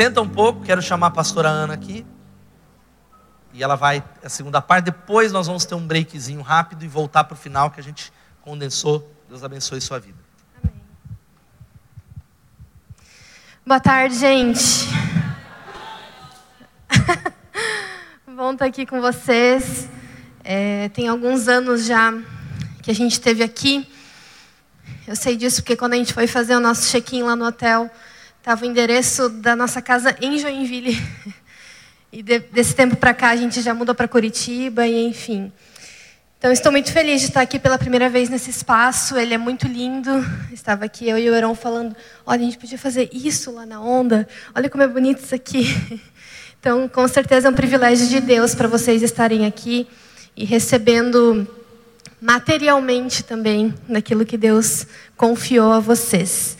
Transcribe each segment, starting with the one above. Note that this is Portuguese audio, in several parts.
Senta um pouco, quero chamar a pastora Ana aqui. E ela vai, a segunda parte, depois nós vamos ter um breakzinho rápido e voltar para o final que a gente condensou. Deus abençoe sua vida. Amém. Boa tarde, gente. Bom estar aqui com vocês. É, tem alguns anos já que a gente esteve aqui. Eu sei disso porque quando a gente foi fazer o nosso check-in lá no hotel, estava o endereço da nossa casa em Joinville. E de, desse tempo para cá a gente já mudou para Curitiba e enfim. Então estou muito feliz de estar aqui pela primeira vez nesse espaço. Ele é muito lindo. Estava aqui eu e o Heron falando: olha, a gente podia fazer isso lá na onda. Olha como é bonito isso aqui. Então, com certeza é um privilégio de Deus para vocês estarem aqui e recebendo materialmente também daquilo que Deus confiou a vocês.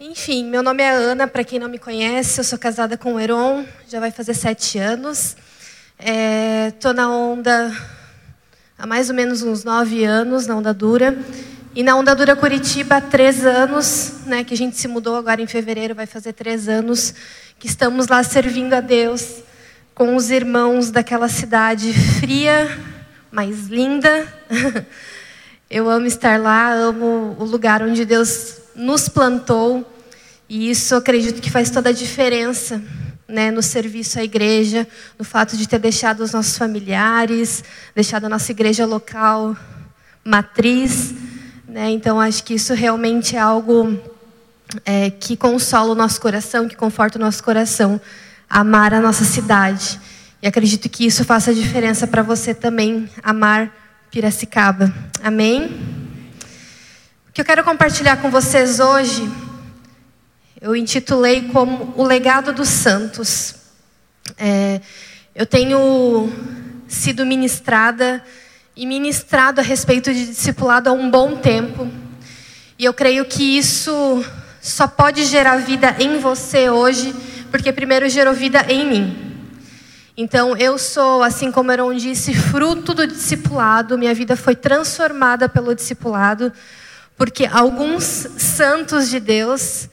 Enfim, meu nome é Ana, para quem não me conhece, eu sou casada com o Heron, já vai fazer sete anos. Estou é, na onda há mais ou menos uns nove anos, na Onda Dura. E na Onda Dura Curitiba há três anos, né, que a gente se mudou agora em fevereiro, vai fazer três anos, que estamos lá servindo a Deus com os irmãos daquela cidade fria, mas linda. Eu amo estar lá, amo o lugar onde Deus nos plantou, e isso acredito que faz toda a diferença né, no serviço à igreja, no fato de ter deixado os nossos familiares, deixado a nossa igreja local matriz. Né, então, acho que isso realmente é algo é, que consola o nosso coração, que conforta o nosso coração, amar a nossa cidade. E acredito que isso faça diferença para você também, amar Piracicaba. Amém? Que eu quero compartilhar com vocês hoje, eu intitulei como O Legado dos Santos. É, eu tenho sido ministrada e ministrado a respeito de discipulado há um bom tempo. E eu creio que isso só pode gerar vida em você hoje, porque primeiro gerou vida em mim. Então, eu sou, assim como Heron disse, fruto do discipulado. Minha vida foi transformada pelo discipulado. Porque alguns santos de Deus,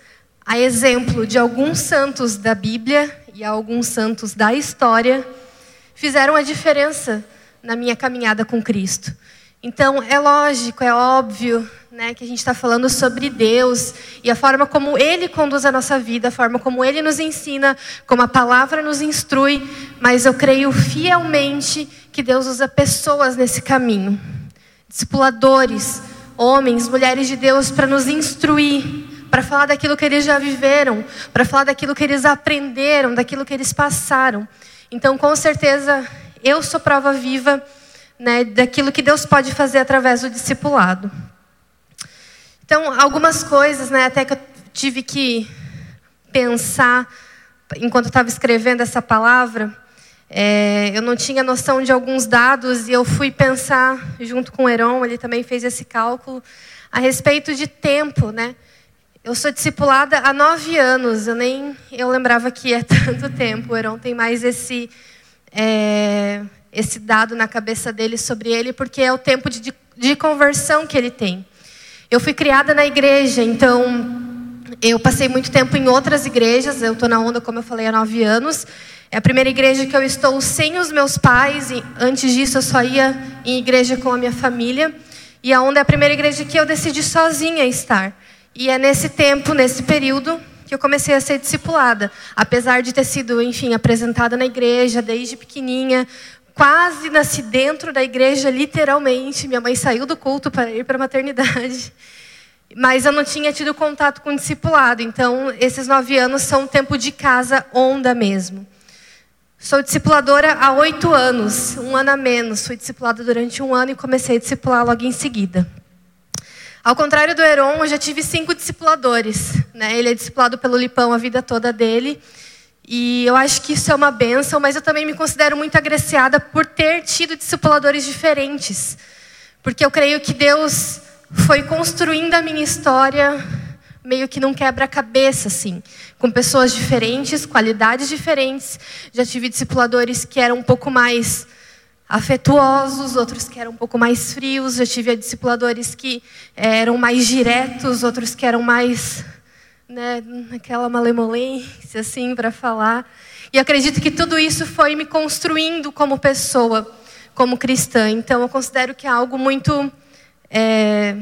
a exemplo de alguns santos da Bíblia e alguns santos da história, fizeram a diferença na minha caminhada com Cristo. Então, é lógico, é óbvio né, que a gente está falando sobre Deus e a forma como Ele conduz a nossa vida, a forma como Ele nos ensina, como a palavra nos instrui, mas eu creio fielmente que Deus usa pessoas nesse caminho discipuladores homens, mulheres de Deus para nos instruir, para falar daquilo que eles já viveram, para falar daquilo que eles aprenderam, daquilo que eles passaram. Então, com certeza, eu sou prova viva né, daquilo que Deus pode fazer através do discipulado. Então, algumas coisas, né, até que eu tive que pensar enquanto estava escrevendo essa palavra. É, eu não tinha noção de alguns dados e eu fui pensar junto com o Heron, ele também fez esse cálculo, a respeito de tempo, né? Eu sou discipulada há nove anos, eu nem eu lembrava que é tanto tempo. O Heron tem mais esse, é, esse dado na cabeça dele sobre ele, porque é o tempo de, de conversão que ele tem. Eu fui criada na igreja, então eu passei muito tempo em outras igrejas, eu estou na onda, como eu falei, há nove anos. É a primeira igreja que eu estou sem os meus pais. E antes disso, eu só ia em igreja com a minha família. E a Onda é a primeira igreja que eu decidi sozinha estar. E é nesse tempo, nesse período, que eu comecei a ser discipulada. Apesar de ter sido, enfim, apresentada na igreja desde pequenininha, quase nasci dentro da igreja, literalmente. Minha mãe saiu do culto para ir para a maternidade. Mas eu não tinha tido contato com o discipulado. Então, esses nove anos são um tempo de casa onda mesmo. Sou discipuladora há oito anos, um ano a menos. Fui discipulada durante um ano e comecei a discipular logo em seguida. Ao contrário do Heron, eu já tive cinco discipuladores. Né? Ele é discipulado pelo Lipão a vida toda dele. E eu acho que isso é uma benção, mas eu também me considero muito agraciada por ter tido discipuladores diferentes. Porque eu creio que Deus foi construindo a minha história meio que num quebra-cabeça, assim, com pessoas diferentes, qualidades diferentes. Já tive discipuladores que eram um pouco mais afetuosos, outros que eram um pouco mais frios. Já tive discipuladores que eram mais diretos, outros que eram mais né, malemolência assim para falar. E acredito que tudo isso foi me construindo como pessoa, como cristã. Então eu considero que é algo muito é,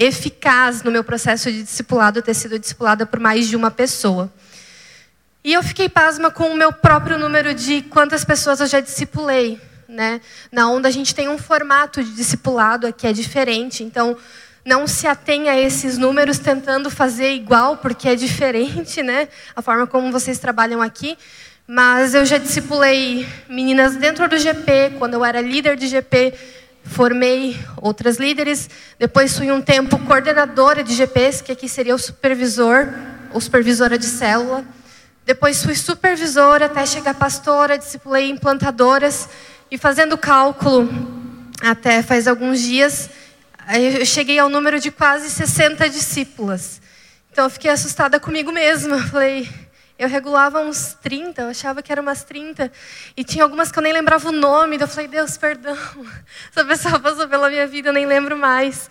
eficaz no meu processo de discipulado ter sido discipulada por mais de uma pessoa. E eu fiquei pasma com o meu próprio número de quantas pessoas eu já discipulei. Né? Na onda a gente tem um formato de discipulado que é diferente. Então, não se atenha a esses números tentando fazer igual, porque é diferente, né? A forma como vocês trabalham aqui. Mas eu já discipulei meninas dentro do GP, quando eu era líder de GP, formei outras líderes. Depois fui um tempo coordenadora de GPs, que aqui seria o supervisor ou supervisora de célula. Depois fui supervisora até chegar pastora, discipulei implantadoras e fazendo cálculo até faz alguns dias, eu cheguei ao número de quase 60 discípulas. Então eu fiquei assustada comigo mesma. Falei, eu regulava uns 30, eu achava que eram umas 30. E tinha algumas que eu nem lembrava o nome. Então eu falei, Deus, perdão. Essa pessoa passou pela minha vida, eu nem lembro mais.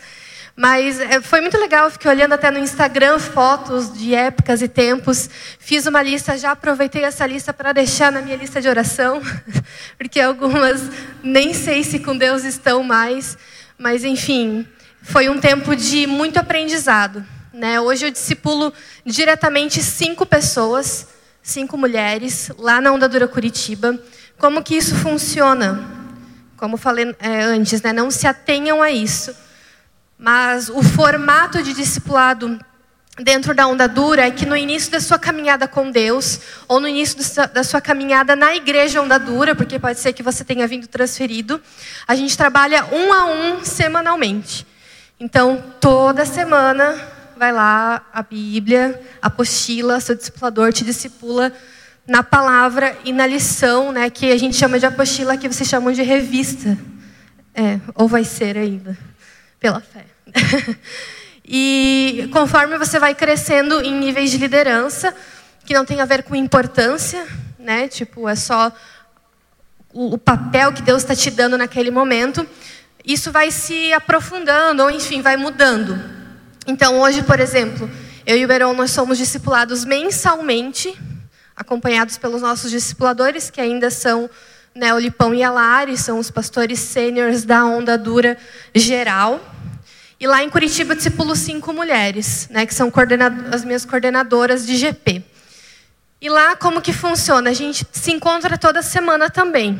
Mas é, foi muito legal, fiquei olhando até no Instagram fotos de épocas e tempos. Fiz uma lista, já aproveitei essa lista para deixar na minha lista de oração, porque algumas nem sei se com Deus estão mais. Mas, enfim, foi um tempo de muito aprendizado. Né? Hoje eu discipulo diretamente cinco pessoas, cinco mulheres, lá na Onda Dura Curitiba. Como que isso funciona? Como falei é, antes, né? não se atenham a isso. Mas o formato de discipulado dentro da onda dura é que no início da sua caminhada com Deus, ou no início da sua caminhada na igreja onda dura, porque pode ser que você tenha vindo transferido, a gente trabalha um a um semanalmente. Então, toda semana, vai lá a Bíblia, apostila, seu discipulador te discipula na palavra e na lição, né, que a gente chama de apostila, que vocês chamam de revista. É, ou vai ser ainda, pela fé. e conforme você vai crescendo em níveis de liderança, que não tem a ver com importância, né, tipo, é só o, o papel que Deus está te dando naquele momento, isso vai se aprofundando, ou enfim, vai mudando. Então, hoje, por exemplo, eu e o Heron, nós somos discipulados mensalmente, acompanhados pelos nossos discipuladores, que ainda são né, o Lipão e a Lari, são os pastores sêniores da Onda Dura Geral. E lá em Curitiba discipulo cinco mulheres, né, que são as minhas coordenadoras de GP. E lá como que funciona? A gente se encontra toda semana também.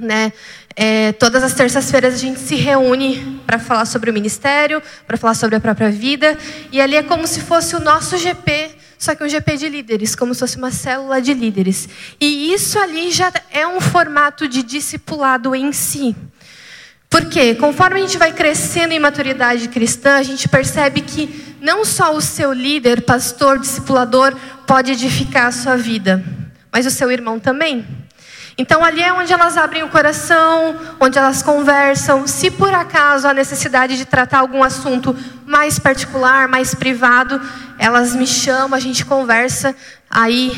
Né? É, todas as terças-feiras a gente se reúne para falar sobre o ministério, para falar sobre a própria vida. E ali é como se fosse o nosso GP, só que um GP de líderes, como se fosse uma célula de líderes. E isso ali já é um formato de discipulado em si. Porque conforme a gente vai crescendo em maturidade cristã, a gente percebe que não só o seu líder, pastor, discipulador pode edificar a sua vida, mas o seu irmão também. Então ali é onde elas abrem o coração, onde elas conversam. Se por acaso há necessidade de tratar algum assunto mais particular, mais privado, elas me chamam, a gente conversa aí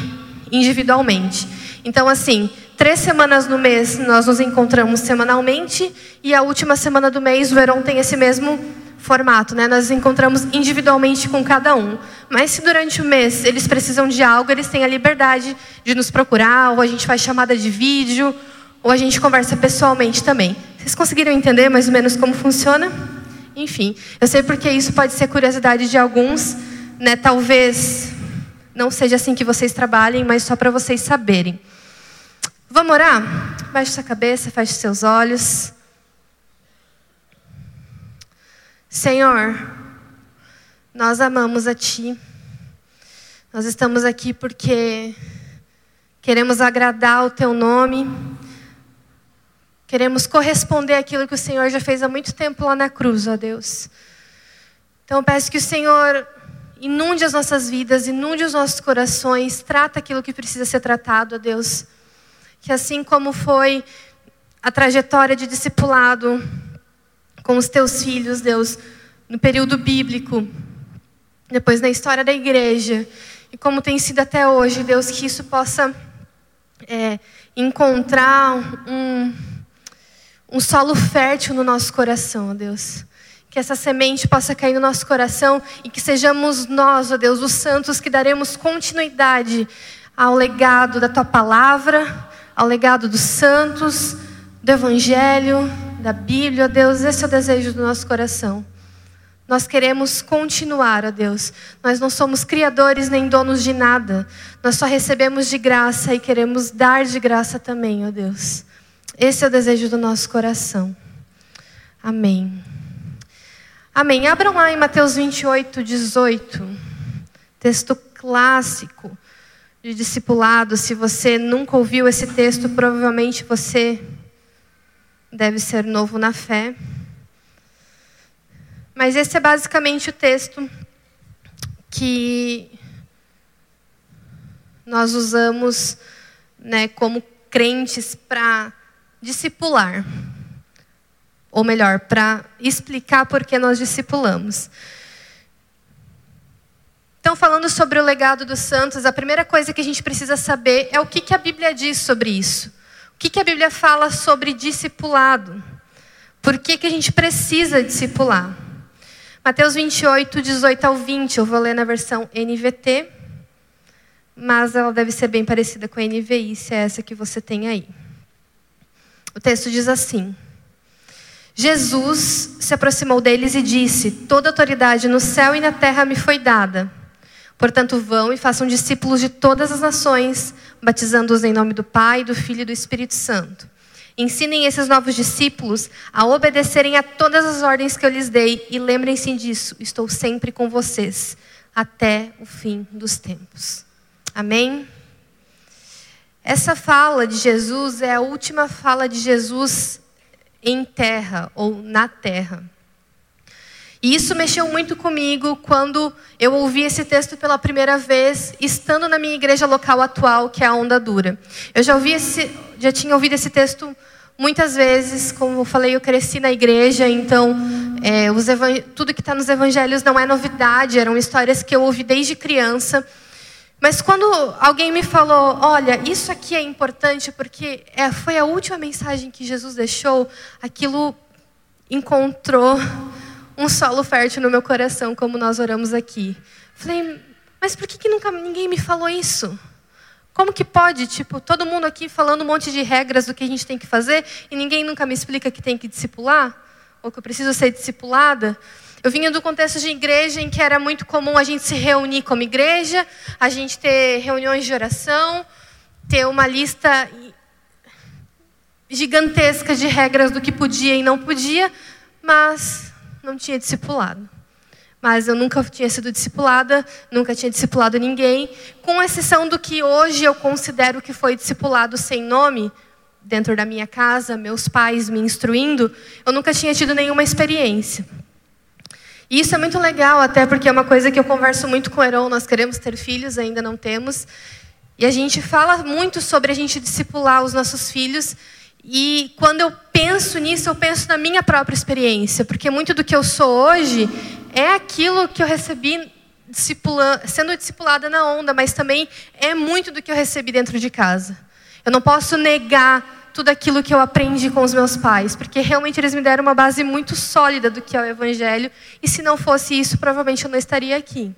individualmente. Então assim, três semanas no mês nós nos encontramos semanalmente e a última semana do mês o Verão tem esse mesmo formato, né? Nós encontramos individualmente com cada um. Mas se durante o mês eles precisam de algo, eles têm a liberdade de nos procurar, ou a gente faz chamada de vídeo, ou a gente conversa pessoalmente também. Vocês conseguiram entender mais ou menos como funciona? Enfim, eu sei porque isso pode ser curiosidade de alguns, né? Talvez não seja assim que vocês trabalhem, mas só para vocês saberem. Vamos orar? Baixe sua cabeça, feche seus olhos. Senhor, nós amamos a Ti. Nós estamos aqui porque queremos agradar o Teu nome. Queremos corresponder àquilo que o Senhor já fez há muito tempo lá na cruz, ó Deus. Então peço que o Senhor inunde as nossas vidas, inunde os nossos corações, trata aquilo que precisa ser tratado, ó Deus. Que assim como foi a trajetória de discipulado com os teus filhos, Deus, no período bíblico, depois na história da igreja, e como tem sido até hoje, Deus, que isso possa é, encontrar um, um solo fértil no nosso coração, Deus. que essa semente possa cair no nosso coração e que sejamos nós, ó Deus, os santos que daremos continuidade ao legado da tua palavra, ao legado dos santos, do evangelho, da Bíblia, ó Deus, esse é o desejo do nosso coração. Nós queremos continuar, ó Deus. Nós não somos criadores nem donos de nada. Nós só recebemos de graça e queremos dar de graça também, ó Deus. Esse é o desejo do nosso coração. Amém. Amém. Abram lá em Mateus 28, 18. Texto clássico de discipulado. Se você nunca ouviu esse texto, provavelmente você deve ser novo na fé. Mas esse é basicamente o texto que nós usamos né, como crentes para discipular. Ou melhor, para explicar por que nós discipulamos. Então, falando sobre o legado dos santos, a primeira coisa que a gente precisa saber é o que, que a Bíblia diz sobre isso. Que, que a Bíblia fala sobre discipulado? Por que, que a gente precisa discipular? Mateus 28, 18 ao 20, eu vou ler na versão NVT, mas ela deve ser bem parecida com a NVI, se é essa que você tem aí. O texto diz assim: Jesus se aproximou deles e disse: Toda autoridade no céu e na terra me foi dada. Portanto, vão e façam discípulos de todas as nações, batizando-os em nome do Pai, do Filho e do Espírito Santo. Ensinem esses novos discípulos a obedecerem a todas as ordens que eu lhes dei e lembrem-se disso, estou sempre com vocês até o fim dos tempos. Amém? Essa fala de Jesus é a última fala de Jesus em terra ou na terra. E isso mexeu muito comigo quando eu ouvi esse texto pela primeira vez, estando na minha igreja local atual, que é a Onda Dura. Eu já, ouvi esse, já tinha ouvido esse texto muitas vezes, como eu falei, eu cresci na igreja, então é, tudo que está nos evangelhos não é novidade, eram histórias que eu ouvi desde criança. Mas quando alguém me falou, olha, isso aqui é importante porque é, foi a última mensagem que Jesus deixou, aquilo encontrou um solo fértil no meu coração, como nós oramos aqui. Falei, mas por que, que nunca ninguém me falou isso? Como que pode, tipo, todo mundo aqui falando um monte de regras do que a gente tem que fazer e ninguém nunca me explica que tem que discipular? Ou que eu preciso ser discipulada? Eu vinha do contexto de igreja em que era muito comum a gente se reunir como igreja, a gente ter reuniões de oração, ter uma lista gigantesca de regras do que podia e não podia, mas não tinha discipulado. Mas eu nunca tinha sido discipulada, nunca tinha discipulado ninguém, com exceção do que hoje eu considero que foi discipulado sem nome, dentro da minha casa, meus pais me instruindo, eu nunca tinha tido nenhuma experiência. E isso é muito legal, até porque é uma coisa que eu converso muito com o Heron, nós queremos ter filhos, ainda não temos. E a gente fala muito sobre a gente discipular os nossos filhos, e quando eu penso nisso, eu penso na minha própria experiência, porque muito do que eu sou hoje é aquilo que eu recebi sendo discipulada na onda, mas também é muito do que eu recebi dentro de casa. Eu não posso negar tudo aquilo que eu aprendi com os meus pais, porque realmente eles me deram uma base muito sólida do que é o Evangelho, e se não fosse isso, provavelmente eu não estaria aqui.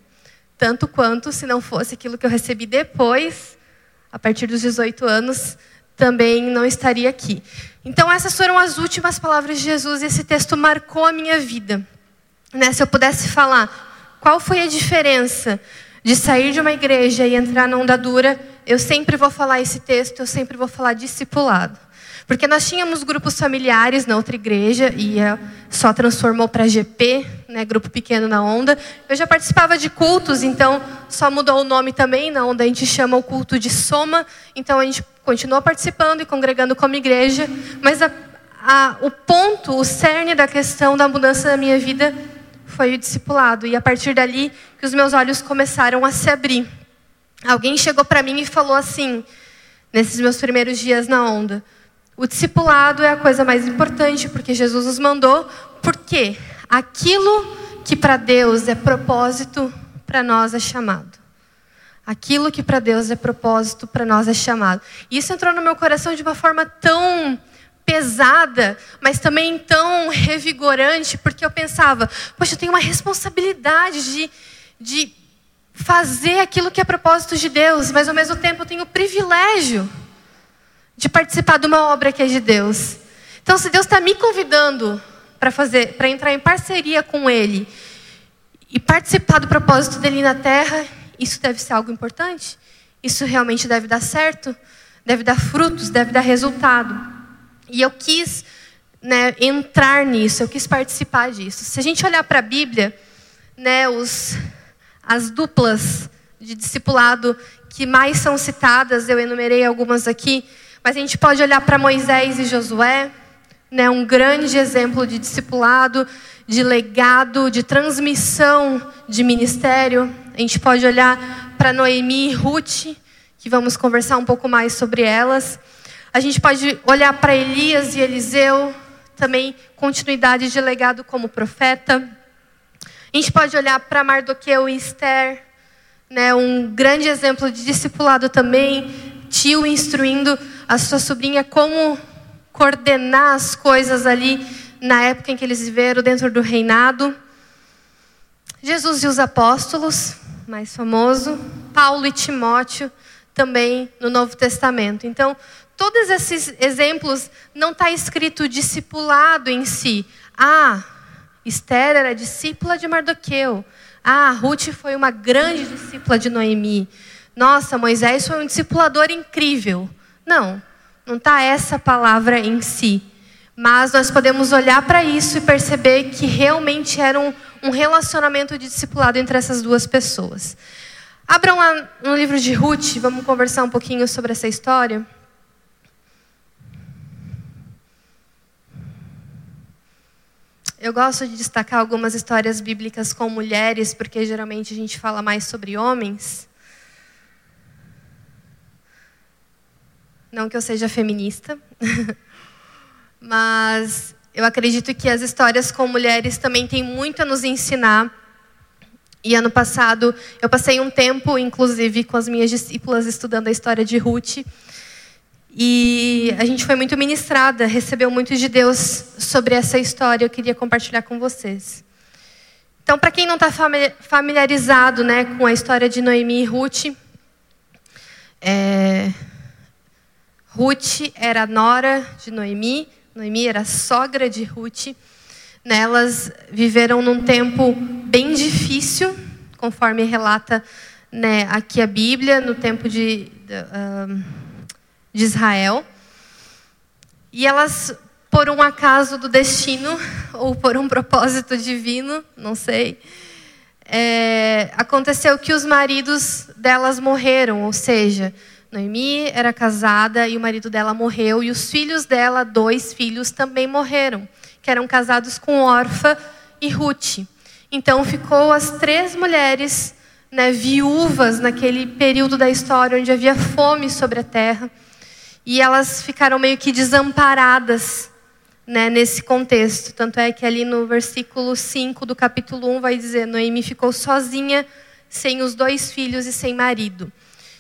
Tanto quanto se não fosse aquilo que eu recebi depois, a partir dos 18 anos, também não estaria aqui. Então, essas foram as últimas palavras de Jesus e esse texto marcou a minha vida. Né? Se eu pudesse falar qual foi a diferença de sair de uma igreja e entrar na onda dura, eu sempre vou falar esse texto, eu sempre vou falar discipulado. Porque nós tínhamos grupos familiares na outra igreja e só transformou para GP, né, grupo pequeno na onda. Eu já participava de cultos, então só mudou o nome também. Na onda a gente chama o culto de soma. Então a gente continuou participando e congregando como igreja. Mas a, a, o ponto, o cerne da questão da mudança da minha vida foi o discipulado. E a partir dali que os meus olhos começaram a se abrir. Alguém chegou para mim e falou assim, nesses meus primeiros dias na onda. O discipulado é a coisa mais importante, porque Jesus nos mandou, porque aquilo que para Deus é propósito, para nós é chamado. Aquilo que para Deus é propósito, para nós é chamado. E isso entrou no meu coração de uma forma tão pesada, mas também tão revigorante, porque eu pensava, poxa, eu tenho uma responsabilidade de, de fazer aquilo que é propósito de Deus, mas ao mesmo tempo eu tenho o privilégio de participar de uma obra que é de Deus. Então, se Deus está me convidando para fazer, para entrar em parceria com Ele e participar do propósito dele na Terra, isso deve ser algo importante. Isso realmente deve dar certo, deve dar frutos, deve dar resultado. E eu quis né, entrar nisso, eu quis participar disso. Se a gente olhar para a Bíblia, né, os, as duplas de discipulado que mais são citadas, eu enumerei algumas aqui, mas a gente pode olhar para Moisés e Josué, né, um grande exemplo de discipulado, de legado, de transmissão de ministério. A gente pode olhar para Noemi e Ruth, que vamos conversar um pouco mais sobre elas. A gente pode olhar para Elias e Eliseu, também continuidade de legado como profeta. A gente pode olhar para Mardoqueu e Esther, né, um grande exemplo de discipulado também, tio instruindo a sua sobrinha como coordenar as coisas ali na época em que eles viveram dentro do reinado. Jesus e os apóstolos, mais famoso, Paulo e Timóteo, também no Novo Testamento. Então, todos esses exemplos não está escrito discipulado em si. Ah, Esther era discípula de Mardoqueu. Ah, Ruth foi uma grande discípula de Noemi. Nossa, Moisés foi um discipulador incrível. Não, não está essa palavra em si. Mas nós podemos olhar para isso e perceber que realmente era um, um relacionamento de discipulado entre essas duas pessoas. Abram lá no livro de Ruth, vamos conversar um pouquinho sobre essa história. Eu gosto de destacar algumas histórias bíblicas com mulheres, porque geralmente a gente fala mais sobre homens. Não que eu seja feminista, mas eu acredito que as histórias com mulheres também têm muito a nos ensinar e ano passado eu passei um tempo, inclusive, com as minhas discípulas estudando a história de Ruth. E a gente foi muito ministrada, recebeu muito de Deus sobre essa história. Eu queria compartilhar com vocês. Então, para quem não está familiarizado né, com a história de Noemi e Ruth, é... Ruth era nora de Noemi, Noemi era sogra de Ruth. Elas viveram num tempo bem difícil, conforme relata né, aqui a Bíblia, no tempo de, de, de Israel. E elas, por um acaso do destino, ou por um propósito divino, não sei, é, aconteceu que os maridos delas morreram, ou seja, Noemi era casada e o marido dela morreu, e os filhos dela, dois filhos, também morreram que eram casados com Orfa e Ruth. Então ficou as três mulheres né, viúvas naquele período da história onde havia fome sobre a terra. E elas ficaram meio que desamparadas né, nesse contexto. Tanto é que ali no versículo 5 do capítulo 1 vai dizer: Noemi ficou sozinha, sem os dois filhos e sem marido.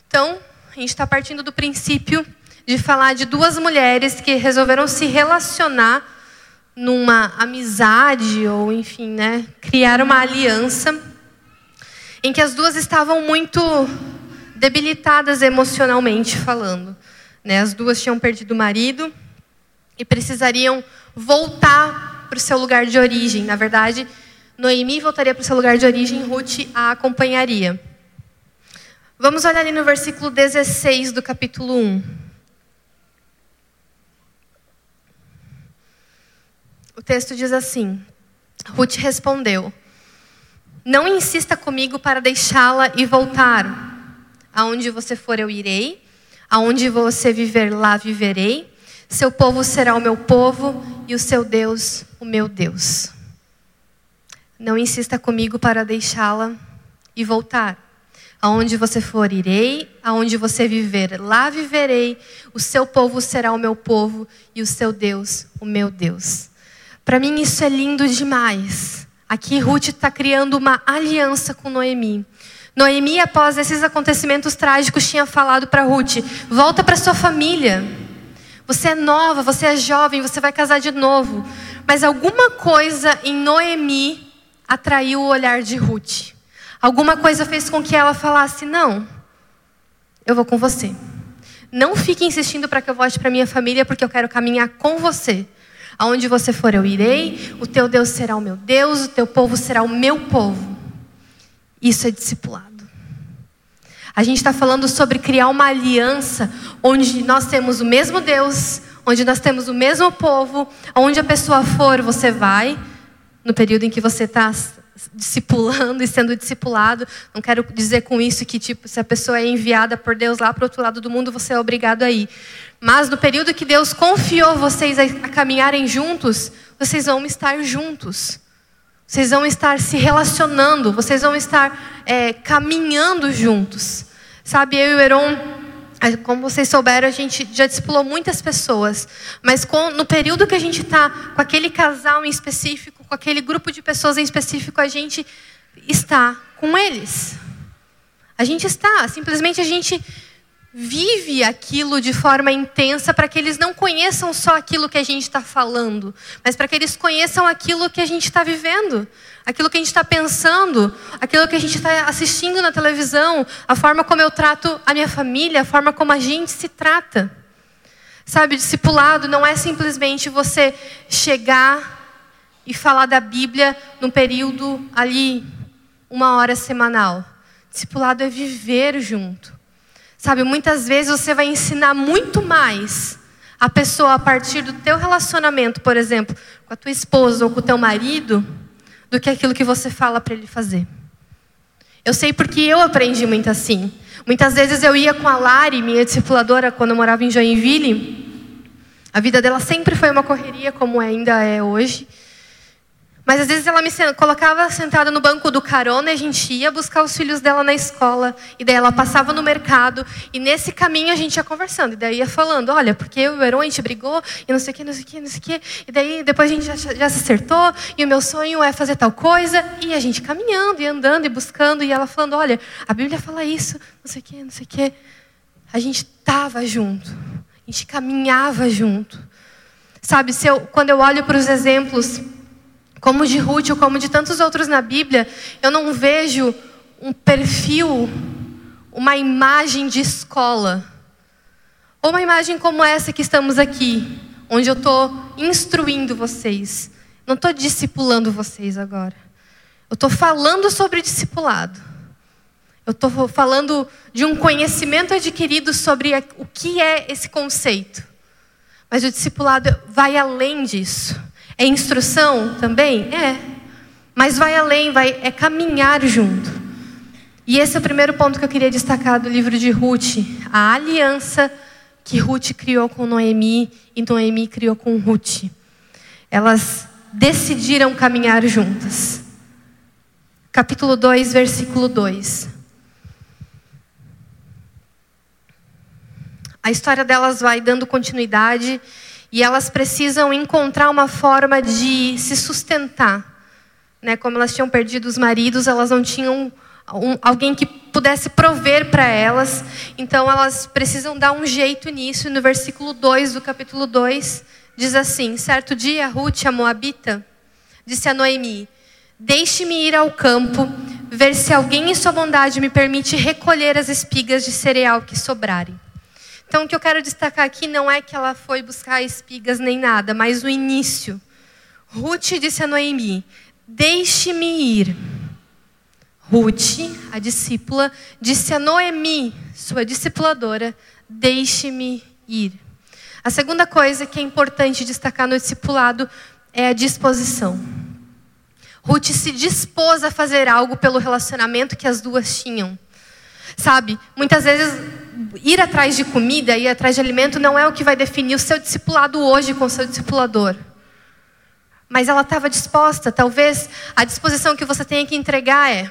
Então, a gente está partindo do princípio de falar de duas mulheres que resolveram se relacionar numa amizade ou enfim, né, criar uma aliança em que as duas estavam muito debilitadas emocionalmente falando, né? As duas tinham perdido o marido e precisariam voltar para o seu lugar de origem. Na verdade, Noemi voltaria para o seu lugar de origem, Ruth a acompanharia. Vamos olhar ali no versículo 16 do capítulo 1. O texto diz assim: Ruth respondeu: Não insista comigo para deixá-la e voltar. Aonde você for, eu irei. Aonde você viver, lá viverei. Seu povo será o meu povo e o seu Deus, o meu Deus. Não insista comigo para deixá-la e voltar. Aonde você for, irei. Aonde você viver, lá viverei. O seu povo será o meu povo e o seu Deus, o meu Deus. Para mim isso é lindo demais. Aqui Ruth está criando uma aliança com Noemi. Noemi, após esses acontecimentos trágicos, tinha falado para Ruth: volta para sua família. Você é nova, você é jovem, você vai casar de novo. Mas alguma coisa em Noemi atraiu o olhar de Ruth. Alguma coisa fez com que ela falasse: Não, eu vou com você. Não fique insistindo para que eu volte para minha família, porque eu quero caminhar com você. Aonde você for, eu irei. O teu Deus será o meu Deus, o teu povo será o meu povo. Isso é discipulado. A gente está falando sobre criar uma aliança onde nós temos o mesmo Deus, onde nós temos o mesmo povo, onde a pessoa for, você vai, no período em que você está discipulando e sendo discipulado. Não quero dizer com isso que, tipo, se a pessoa é enviada por Deus lá para o outro lado do mundo, você é obrigado a ir. Mas no período que Deus confiou vocês a, caminharem juntos, vocês vão estar juntos. Vocês vão estar se relacionando, vocês vão estar é, caminhando juntos. Sabe, eu e o Heron, como vocês souberam, a gente já discipulou muitas pessoas. Mas com, no período que a gente está com aquele casal em específico, com aquele grupo de pessoas em específico, a gente está com eles. A gente está, simplesmente a gente vive aquilo de forma intensa para que eles não conheçam só aquilo que a gente está falando, mas para que eles conheçam aquilo que a gente está vivendo, aquilo que a gente está pensando, aquilo que a gente está assistindo na televisão, a forma como eu trato a minha família, a forma como a gente se trata. Sabe, discipulado não é simplesmente você chegar e falar da Bíblia num período ali, uma hora semanal. Discipulado é viver junto. Sabe, muitas vezes você vai ensinar muito mais a pessoa a partir do teu relacionamento, por exemplo, com a tua esposa ou com o teu marido, do que aquilo que você fala para ele fazer. Eu sei porque eu aprendi muito assim. Muitas vezes eu ia com a Lari, minha discipuladora, quando eu morava em Joinville. A vida dela sempre foi uma correria, como ainda é hoje. Mas às vezes ela me colocava sentada no banco do carona e a gente ia buscar os filhos dela na escola. E daí ela passava no mercado. E nesse caminho a gente ia conversando. E daí ia falando: olha, porque o Heron a gente brigou e não sei o que, não sei o que, não sei o que. E daí depois a gente já, já se acertou. E o meu sonho é fazer tal coisa. E a gente caminhando e andando e buscando. E ela falando: olha, a Bíblia fala isso, não sei o que, não sei o que. A gente estava junto. A gente caminhava junto. Sabe, se eu, quando eu olho para os exemplos como de Ruth ou como de tantos outros na Bíblia, eu não vejo um perfil, uma imagem de escola. Ou uma imagem como essa que estamos aqui, onde eu estou instruindo vocês. Não estou discipulando vocês agora. Eu estou falando sobre discipulado. Eu estou falando de um conhecimento adquirido sobre o que é esse conceito. Mas o discipulado vai além disso. É instrução também? É. Mas vai além, vai, é caminhar junto. E esse é o primeiro ponto que eu queria destacar do livro de Ruth. A aliança que Ruth criou com Noemi e Noemi criou com Ruth. Elas decidiram caminhar juntas. Capítulo 2, versículo 2. A história delas vai dando continuidade e elas precisam encontrar uma forma de se sustentar. Né? Como elas tinham perdido os maridos, elas não tinham um, alguém que pudesse prover para elas. Então elas precisam dar um jeito nisso. E no versículo 2 do capítulo 2 diz assim: Certo dia, Ruth, a Moabita, disse a Noemi: Deixe-me ir ao campo, ver se alguém em sua bondade me permite recolher as espigas de cereal que sobrarem. Então, o que eu quero destacar aqui não é que ela foi buscar espigas nem nada, mas o início. Ruth disse a Noemi: Deixe-me ir. Ruth, a discípula, disse a Noemi, sua discipuladora: Deixe-me ir. A segunda coisa que é importante destacar no discipulado é a disposição. Ruth se dispôs a fazer algo pelo relacionamento que as duas tinham. Sabe, muitas vezes ir atrás de comida, ir atrás de alimento não é o que vai definir o seu discipulado hoje com o seu discipulador. Mas ela estava disposta, talvez a disposição que você tenha que entregar é: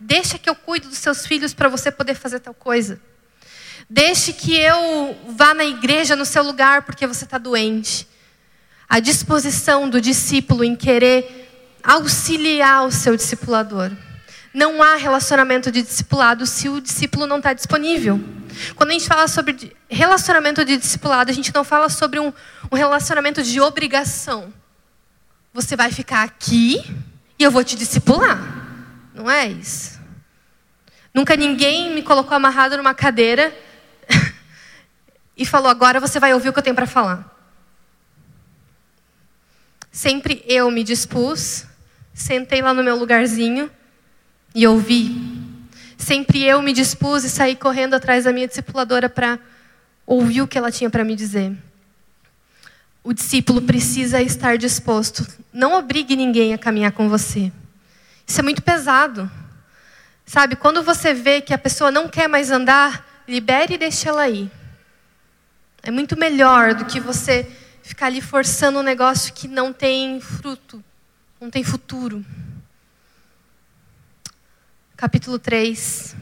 deixa que eu cuido dos seus filhos para você poder fazer tal coisa. Deixe que eu vá na igreja no seu lugar porque você está doente. A disposição do discípulo em querer auxiliar o seu discipulador. Não há relacionamento de discipulado se o discípulo não está disponível. Quando a gente fala sobre relacionamento de discipulado, a gente não fala sobre um, um relacionamento de obrigação. Você vai ficar aqui e eu vou te discipular. Não é isso. Nunca ninguém me colocou amarrado numa cadeira e falou: agora você vai ouvir o que eu tenho para falar. Sempre eu me dispus, sentei lá no meu lugarzinho e ouvi. Sempre eu me dispus e saí correndo atrás da minha discipuladora para ouvir o que ela tinha para me dizer. O discípulo precisa estar disposto. Não obrigue ninguém a caminhar com você. Isso é muito pesado. Sabe, quando você vê que a pessoa não quer mais andar, libere e deixe ela ir. É muito melhor do que você ficar ali forçando um negócio que não tem fruto, não tem futuro. Capítulo 3,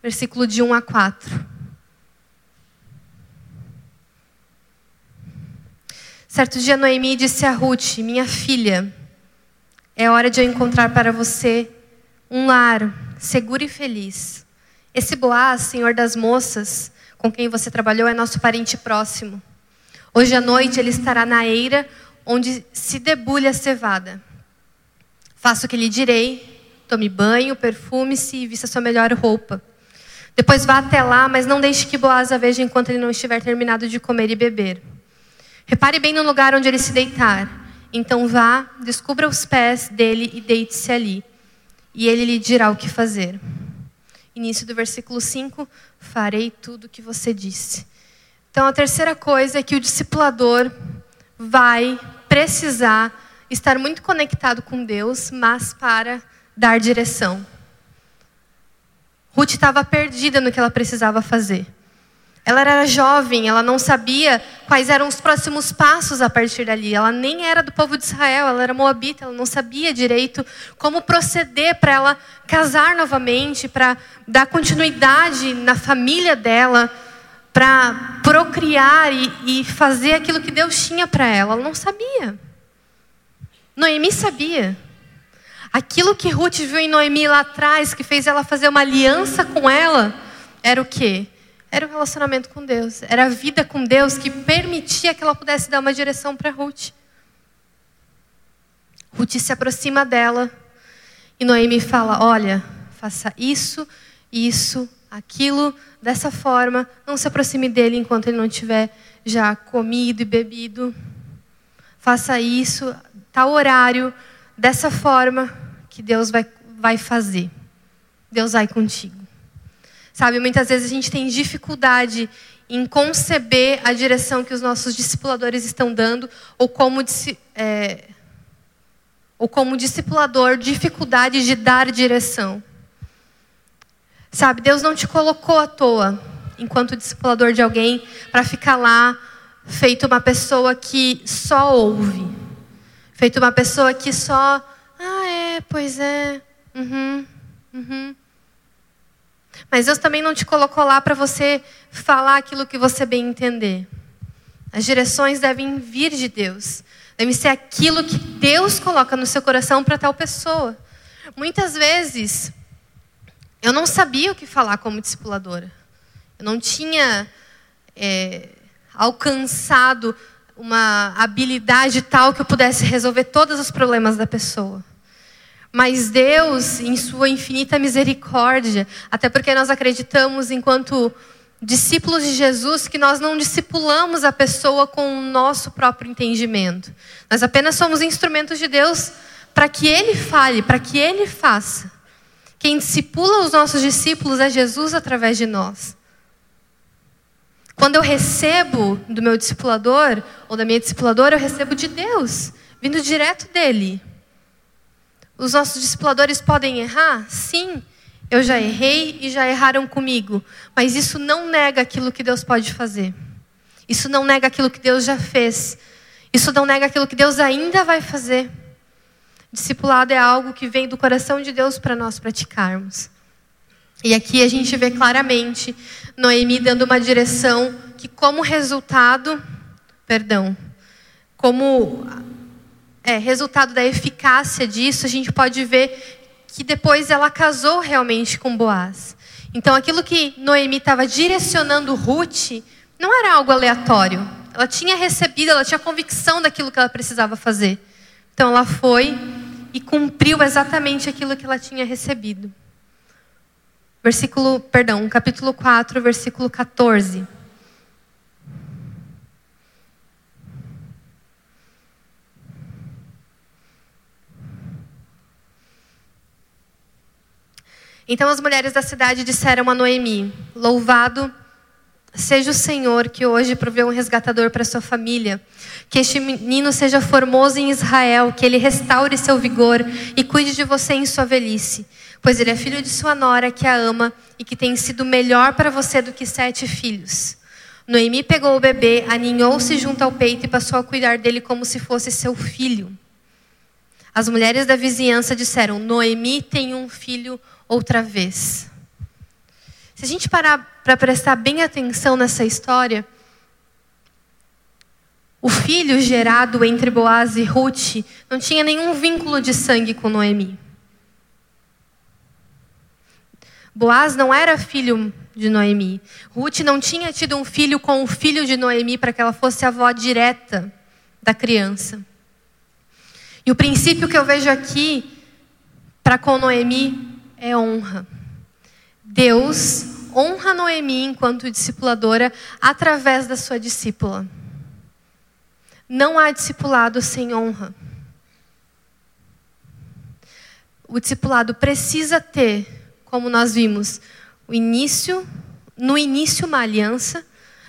versículo de 1 a 4. Certo dia, Noemi disse a Ruth: Minha filha, é hora de eu encontrar para você um lar seguro e feliz. Esse Boaz, senhor das moças, com quem você trabalhou, é nosso parente próximo. Hoje à noite ele estará na eira onde se debulha a cevada. Faça o que lhe direi, tome banho, perfume-se e vista sua melhor roupa. Depois vá até lá, mas não deixe que Boaz a veja enquanto ele não estiver terminado de comer e beber. Repare bem no lugar onde ele se deitar. Então vá, descubra os pés dele e deite-se ali. E ele lhe dirá o que fazer. Início do versículo 5: Farei tudo o que você disse. Então, a terceira coisa é que o discipulador vai precisar estar muito conectado com Deus, mas para dar direção. Ruth estava perdida no que ela precisava fazer. Ela era jovem, ela não sabia quais eram os próximos passos a partir dali. Ela nem era do povo de Israel, ela era moabita, ela não sabia direito como proceder para ela casar novamente, para dar continuidade na família dela, para procriar e, e, fazer aquilo que Deus tinha para ela. Ela não sabia. Noemi sabia. Aquilo que Ruth viu em Noemi lá atrás, que fez ela fazer uma aliança com ela, era o quê? Era o relacionamento com Deus. Era a vida com Deus que permitia que ela pudesse dar uma direção para Ruth. Ruth se aproxima dela e Noemi fala: Olha, faça isso, isso, aquilo, dessa forma. Não se aproxime dele enquanto ele não tiver já comido e bebido. Faça isso, tal horário, dessa forma que Deus vai, vai fazer. Deus vai contigo. Sabe, muitas vezes a gente tem dificuldade em conceber a direção que os nossos discipuladores estão dando, ou como, é, ou como discipulador, dificuldade de dar direção. Sabe, Deus não te colocou à toa, enquanto discipulador de alguém, para ficar lá, feito uma pessoa que só ouve, feito uma pessoa que só, é, pois é, uhum, uhum. Mas Deus também não te colocou lá para você falar aquilo que você bem entender. As direções devem vir de Deus. Deve ser aquilo que Deus coloca no seu coração para tal pessoa. Muitas vezes, eu não sabia o que falar como discipuladora. Eu não tinha é, alcançado uma habilidade tal que eu pudesse resolver todos os problemas da pessoa. Mas Deus, em sua infinita misericórdia, até porque nós acreditamos, enquanto discípulos de Jesus, que nós não discipulamos a pessoa com o nosso próprio entendimento. Nós apenas somos instrumentos de Deus para que Ele fale, para que Ele faça. Quem discipula os nossos discípulos é Jesus através de nós. Quando eu recebo do meu discipulador ou da minha discipuladora, eu recebo de Deus, vindo direto dele. Os nossos discipuladores podem errar? Sim, eu já errei e já erraram comigo. Mas isso não nega aquilo que Deus pode fazer. Isso não nega aquilo que Deus já fez. Isso não nega aquilo que Deus ainda vai fazer. Discipulado é algo que vem do coração de Deus para nós praticarmos. E aqui a gente vê claramente Noemi dando uma direção que, como resultado, perdão, como é, resultado da eficácia disso, a gente pode ver que depois ela casou realmente com Boaz. Então aquilo que Noemi estava direcionando Ruth não era algo aleatório. Ela tinha recebido, ela tinha convicção daquilo que ela precisava fazer. Então ela foi e cumpriu exatamente aquilo que ela tinha recebido. Versículo, perdão, capítulo 4, versículo 14. Então as mulheres da cidade disseram a Noemi: Louvado seja o Senhor que hoje proveu um resgatador para sua família. Que este menino seja formoso em Israel, que ele restaure seu vigor e cuide de você em sua velhice. Pois ele é filho de sua nora, que a ama e que tem sido melhor para você do que sete filhos. Noemi pegou o bebê, aninhou-se junto ao peito e passou a cuidar dele como se fosse seu filho. As mulheres da vizinhança disseram: Noemi tem um filho outra vez. Se a gente parar para prestar bem atenção nessa história, o filho gerado entre Boaz e Ruth não tinha nenhum vínculo de sangue com Noemi. Boaz não era filho de Noemi. Ruth não tinha tido um filho com o filho de Noemi para que ela fosse avó direta da criança. E o princípio que eu vejo aqui para com Noemi é honra. Deus honra Noemi enquanto discipuladora através da sua discípula. Não há discipulado sem honra. O discipulado precisa ter, como nós vimos, o início, no início uma aliança,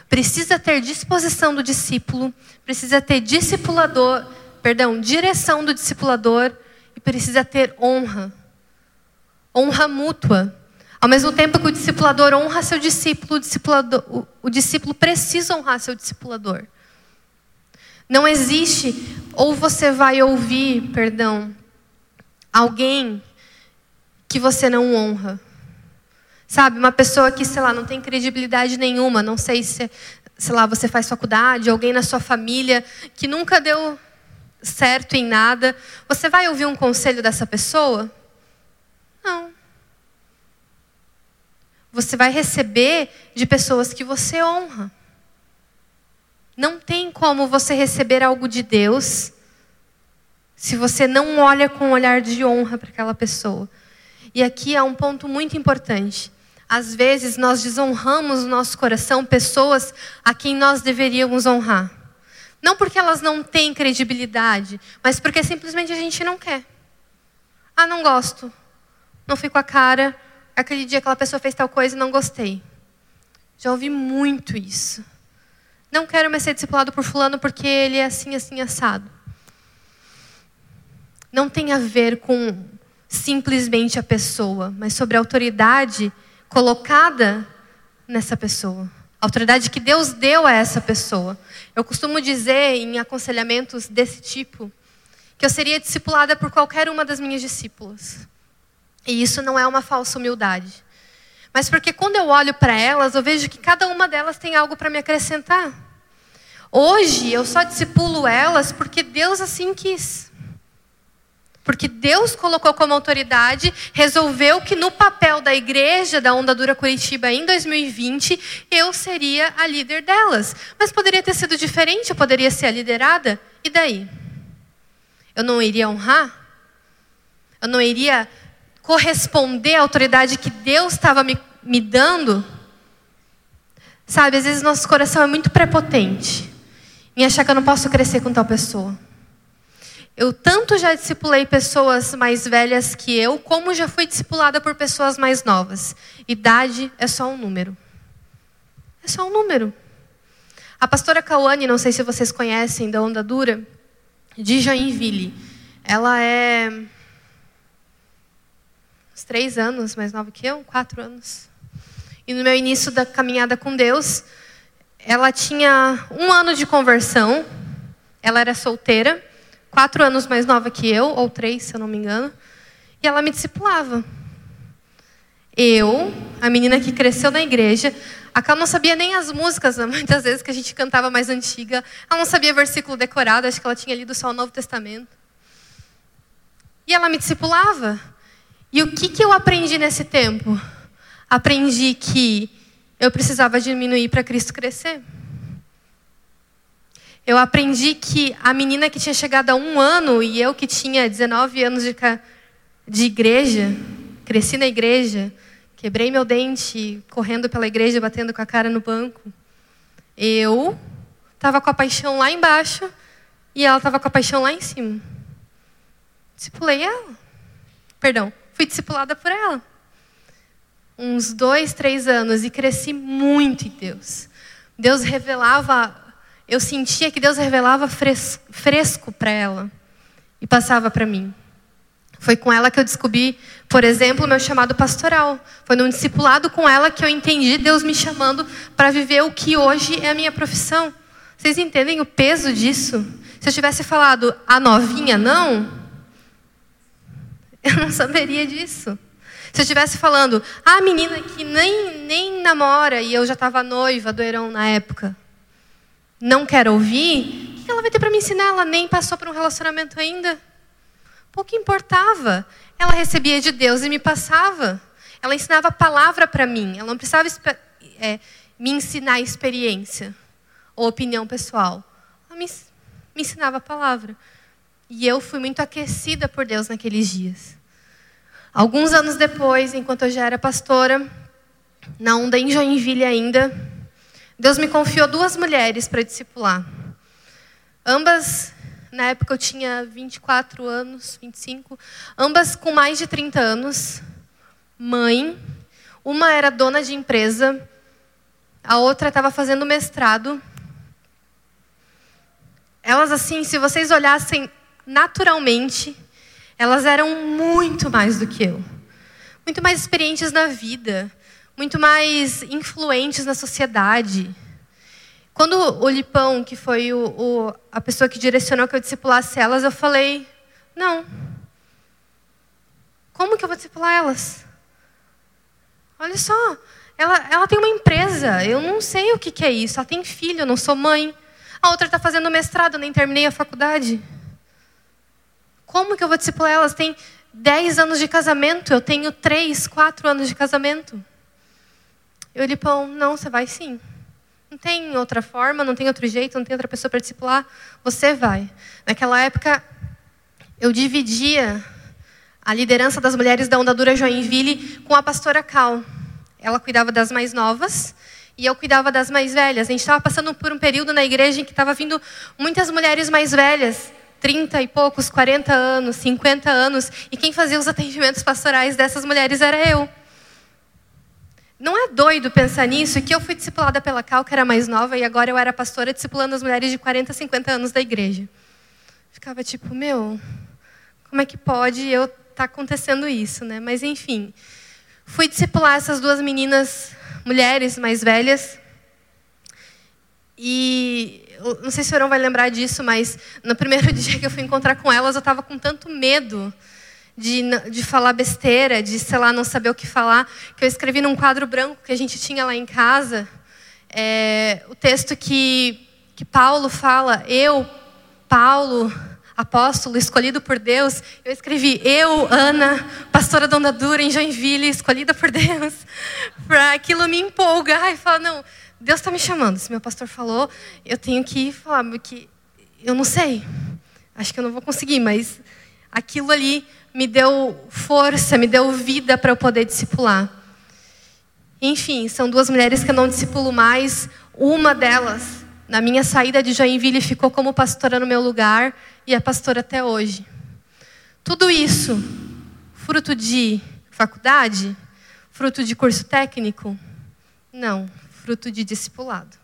precisa ter disposição do discípulo, precisa ter discipulador, perdão, direção do discipulador e precisa ter honra honra mútua. Ao mesmo tempo que o discipulador honra seu discípulo, o, discipulador, o, o discípulo precisa honrar seu discipulador. Não existe, ou você vai ouvir, perdão, alguém que você não honra. Sabe, uma pessoa que, sei lá, não tem credibilidade nenhuma, não sei se, sei lá, você faz faculdade, alguém na sua família que nunca deu certo em nada, você vai ouvir um conselho dessa pessoa? Não. Você vai receber de pessoas que você honra. Não tem como você receber algo de Deus se você não olha com um olhar de honra para aquela pessoa. E aqui há um ponto muito importante. Às vezes nós desonramos no nosso coração pessoas a quem nós deveríamos honrar. Não porque elas não têm credibilidade, mas porque simplesmente a gente não quer. Ah, não gosto não fui com a cara, aquele dia aquela pessoa fez tal coisa e não gostei. Já ouvi muito isso. Não quero mais ser discipulado por fulano porque ele é assim, assim, assado. Não tem a ver com simplesmente a pessoa, mas sobre a autoridade colocada nessa pessoa. A autoridade que Deus deu a essa pessoa. Eu costumo dizer em aconselhamentos desse tipo que eu seria discipulada por qualquer uma das minhas discípulas. E isso não é uma falsa humildade. Mas porque quando eu olho para elas, eu vejo que cada uma delas tem algo para me acrescentar. Hoje eu só discipulo elas porque Deus assim quis. Porque Deus colocou como autoridade, resolveu que no papel da igreja da Onda Dura Curitiba em 2020, eu seria a líder delas. Mas poderia ter sido diferente, eu poderia ser a liderada. E daí? Eu não iria honrar? Eu não iria corresponder à autoridade que Deus estava me, me dando, sabe, às vezes nosso coração é muito prepotente em achar que eu não posso crescer com tal pessoa. Eu tanto já discipulei pessoas mais velhas que eu, como já fui discipulada por pessoas mais novas. Idade é só um número. É só um número. A pastora Cauane, não sei se vocês conhecem, da Onda Dura, de Joinville. Ela é uns três anos mais nova que eu, quatro anos. E no meu início da caminhada com Deus, ela tinha um ano de conversão, ela era solteira, quatro anos mais nova que eu, ou três, se eu não me engano, e ela me discipulava. Eu, a menina que cresceu na igreja, a Cal não sabia nem as músicas, né? muitas vezes que a gente cantava mais antiga, ela não sabia versículo decorado, acho que ela tinha lido só o Novo Testamento. E ela me discipulava. E o que, que eu aprendi nesse tempo? Aprendi que eu precisava diminuir para Cristo crescer. Eu aprendi que a menina que tinha chegado a um ano e eu que tinha 19 anos de, de igreja, cresci na igreja, quebrei meu dente correndo pela igreja, batendo com a cara no banco. Eu estava com a paixão lá embaixo e ela estava com a paixão lá em cima. Discipulei ela. Perdão, fui discipulada por ela. Uns dois, três anos e cresci muito em Deus. Deus revelava, eu sentia que Deus revelava fresco, fresco para ela e passava para mim. Foi com ela que eu descobri, por exemplo, o meu chamado pastoral. Foi num discipulado com ela que eu entendi Deus me chamando para viver o que hoje é a minha profissão. Vocês entendem o peso disso? Se eu tivesse falado a novinha não, eu não saberia disso. Se eu estivesse falando a menina que nem, nem namora e eu já estava noiva do Heron na época, não quer ouvir, o que ela vai ter para me ensinar? Ela nem passou por um relacionamento ainda. Pouco importava. Ela recebia de Deus e me passava. Ela ensinava a palavra para mim. Ela não precisava é, me ensinar a experiência ou opinião pessoal. Ela me, me ensinava a palavra. E eu fui muito aquecida por Deus naqueles dias. Alguns anos depois, enquanto eu já era pastora, na onda em Joinville ainda, Deus me confiou duas mulheres para discipular. Ambas na época eu tinha 24 anos, 25, ambas com mais de 30 anos, mãe. Uma era dona de empresa, a outra estava fazendo mestrado. Elas, assim, se vocês olhassem naturalmente, elas eram muito mais do que eu. Muito mais experientes na vida, muito mais influentes na sociedade. Quando o Lipão, que foi o, o, a pessoa que direcionou que eu discipulasse elas, eu falei: não. Como que eu vou discipular elas? Olha só, ela, ela tem uma empresa, eu não sei o que, que é isso. Ela tem filho, eu não sou mãe. A outra está fazendo mestrado, nem terminei a faculdade. Como que eu vou discipular elas? Tem 10 anos de casamento, eu tenho 3, 4 anos de casamento. Eu, Lipão, não, você vai sim. Não tem outra forma, não tem outro jeito, não tem outra pessoa para discipular. Você vai. Naquela época, eu dividia a liderança das mulheres da Ondadura Joinville com a pastora Cal. Ela cuidava das mais novas e eu cuidava das mais velhas. A gente estava passando por um período na igreja em que estava vindo muitas mulheres mais velhas, 30 e poucos, 40 anos, 50 anos, e quem fazia os atendimentos pastorais dessas mulheres era eu. Não é doido pensar nisso que eu fui discipulada pela Cal, que era mais nova, e agora eu era pastora discipulando as mulheres de 40, 50 anos da igreja. Ficava tipo, meu, como é que pode eu tá acontecendo isso, né? Mas enfim, fui discipular essas duas meninas, mulheres mais velhas. E não sei se o Verão vai lembrar disso, mas no primeiro dia que eu fui encontrar com elas, eu estava com tanto medo de, de falar besteira, de, sei lá, não saber o que falar, que eu escrevi num quadro branco que a gente tinha lá em casa, é, o texto que, que Paulo fala, eu, Paulo, apóstolo, escolhido por Deus, eu escrevi, eu, Ana, pastora da Dura em Joinville, escolhida por Deus, para aquilo me empolgar e falar, não, Deus está me chamando, se meu pastor falou, eu tenho que falar, porque eu não sei, acho que eu não vou conseguir, mas aquilo ali me deu força, me deu vida para eu poder discipular. Enfim, são duas mulheres que eu não discipulo mais. Uma delas, na minha saída de Joinville, ficou como pastora no meu lugar e é pastora até hoje. Tudo isso, fruto de faculdade? Fruto de curso técnico? Não, fruto de discipulado.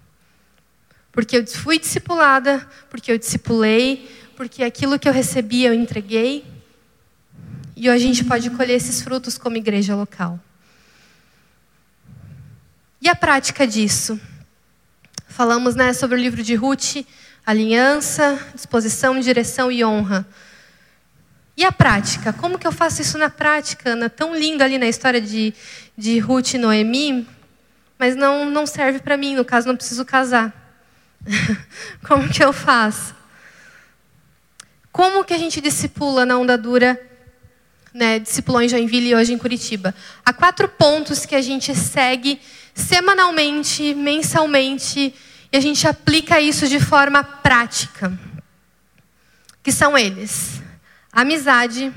Porque eu fui discipulada, porque eu discipulei, porque aquilo que eu recebi eu entreguei e hoje a gente pode colher esses frutos como igreja local. E a prática disso? Falamos né, sobre o livro de Ruth, aliança, disposição, direção e honra. E a prática? Como que eu faço isso na prática, Ana? Tão lindo ali na história de, de Ruth e Noemi, mas não, não serve para mim, no caso não preciso casar. Como que eu faço? Como que a gente discipula na onda dura né, discipulou em Joinville e hoje em Curitiba. Há quatro pontos que a gente segue semanalmente, mensalmente, e a gente aplica isso de forma prática. Que são eles: amizade,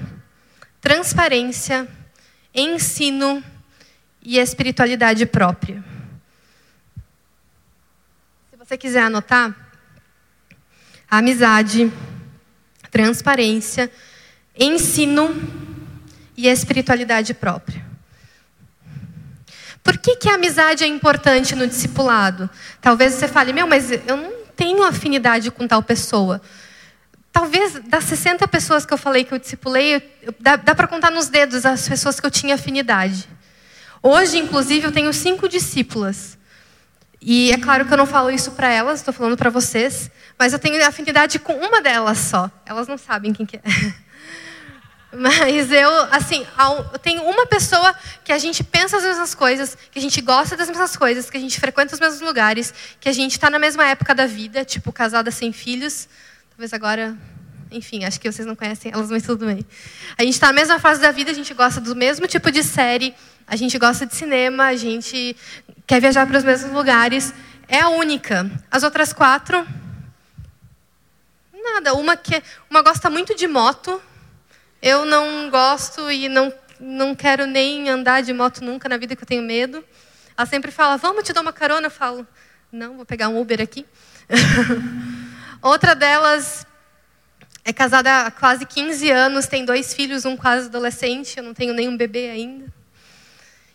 transparência, ensino e espiritualidade própria. Se você quiser anotar, amizade, transparência, ensino e espiritualidade própria. Por que, que a amizade é importante no discipulado? Talvez você fale, meu, mas eu não tenho afinidade com tal pessoa. Talvez das 60 pessoas que eu falei que eu discipulei, eu, dá, dá para contar nos dedos as pessoas que eu tinha afinidade. Hoje, inclusive, eu tenho cinco discípulas. E é claro que eu não falo isso para elas, estou falando para vocês, mas eu tenho afinidade com uma delas só. Elas não sabem quem que é. Mas eu, assim, eu tenho uma pessoa que a gente pensa as mesmas coisas, que a gente gosta das mesmas coisas, que a gente frequenta os mesmos lugares, que a gente está na mesma época da vida, tipo casada sem filhos. Talvez agora, enfim, acho que vocês não conhecem elas, mas tudo bem. A gente está na mesma fase da vida, a gente gosta do mesmo tipo de série, a gente gosta de cinema, a gente quer viajar para os mesmos lugares. É a única. As outras quatro, nada. Uma que uma gosta muito de moto eu não gosto e não, não quero nem andar de moto nunca na vida que eu tenho medo. Ela sempre fala, vamos te dar uma carona? Eu falo, não, vou pegar um Uber aqui. Outra delas é casada há quase 15 anos, tem dois filhos, um quase adolescente, eu não tenho nenhum bebê ainda.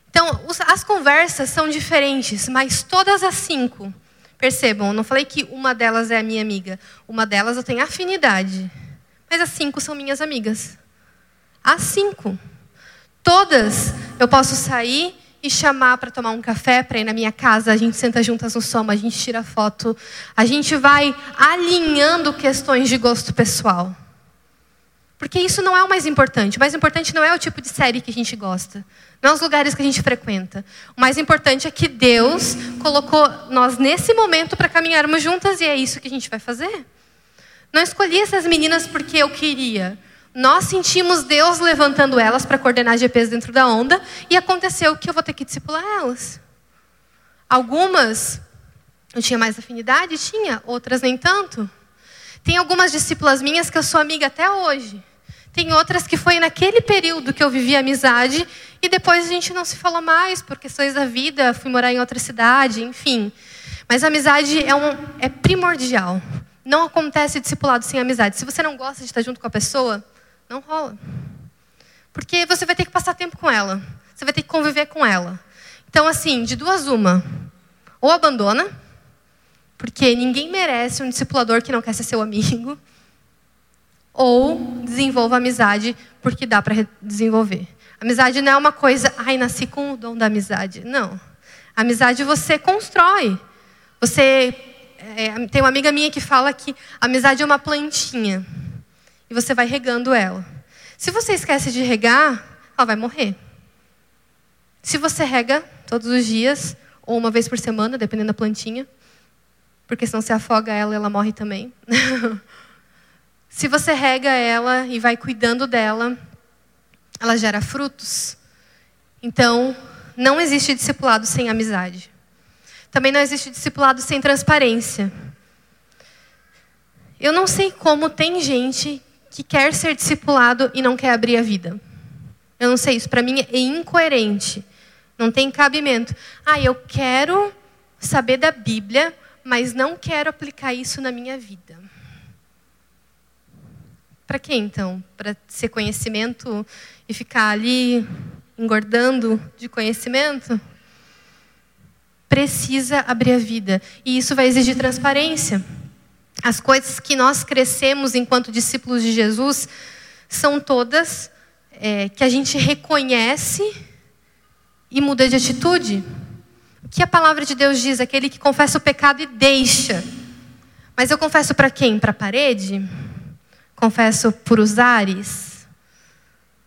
Então, as conversas são diferentes, mas todas as cinco, percebam, eu não falei que uma delas é a minha amiga, uma delas eu tenho afinidade, mas as cinco são minhas amigas. Às cinco. Todas eu posso sair e chamar para tomar um café, para ir na minha casa, a gente senta juntas no soma, a gente tira foto, a gente vai alinhando questões de gosto pessoal. Porque isso não é o mais importante. O mais importante não é o tipo de série que a gente gosta, não é os lugares que a gente frequenta. O mais importante é que Deus colocou nós nesse momento para caminharmos juntas e é isso que a gente vai fazer. Não escolhi essas meninas porque eu queria. Nós sentimos Deus levantando elas para coordenar GPs dentro da onda e aconteceu que eu vou ter que discipular elas. Algumas eu tinha mais afinidade, tinha, outras nem tanto. Tem algumas discípulas minhas que eu sou amiga até hoje. Tem outras que foi naquele período que eu vivi amizade e depois a gente não se falou mais por questões da vida, fui morar em outra cidade, enfim. Mas a amizade é, um, é primordial. Não acontece discipulado sem amizade. Se você não gosta de estar junto com a pessoa, não rola. Porque você vai ter que passar tempo com ela. Você vai ter que conviver com ela. Então, assim, de duas uma. Ou abandona, porque ninguém merece um discipulador que não quer ser seu amigo. Ou desenvolva amizade, porque dá para desenvolver. Amizade não é uma coisa, ai, nasci com o dom da amizade. Não. Amizade você constrói. Você. É, tem uma amiga minha que fala que amizade é uma plantinha e você vai regando ela. Se você esquece de regar, ela vai morrer. Se você rega todos os dias, ou uma vez por semana, dependendo da plantinha, porque senão você afoga ela ela morre também. Se você rega ela e vai cuidando dela, ela gera frutos. Então, não existe discipulado sem amizade. Também não existe discipulado sem transparência. Eu não sei como tem gente que quer ser discipulado e não quer abrir a vida. Eu não sei, isso para mim é incoerente. Não tem cabimento. Ah, eu quero saber da Bíblia, mas não quero aplicar isso na minha vida. Para quê então? Para ser conhecimento e ficar ali engordando de conhecimento? Precisa abrir a vida. E isso vai exigir transparência. As coisas que nós crescemos enquanto discípulos de Jesus são todas é, que a gente reconhece e muda de atitude. O que a palavra de Deus diz? Aquele que confessa o pecado e deixa. Mas eu confesso para quem? Para a parede? Confesso por os ares?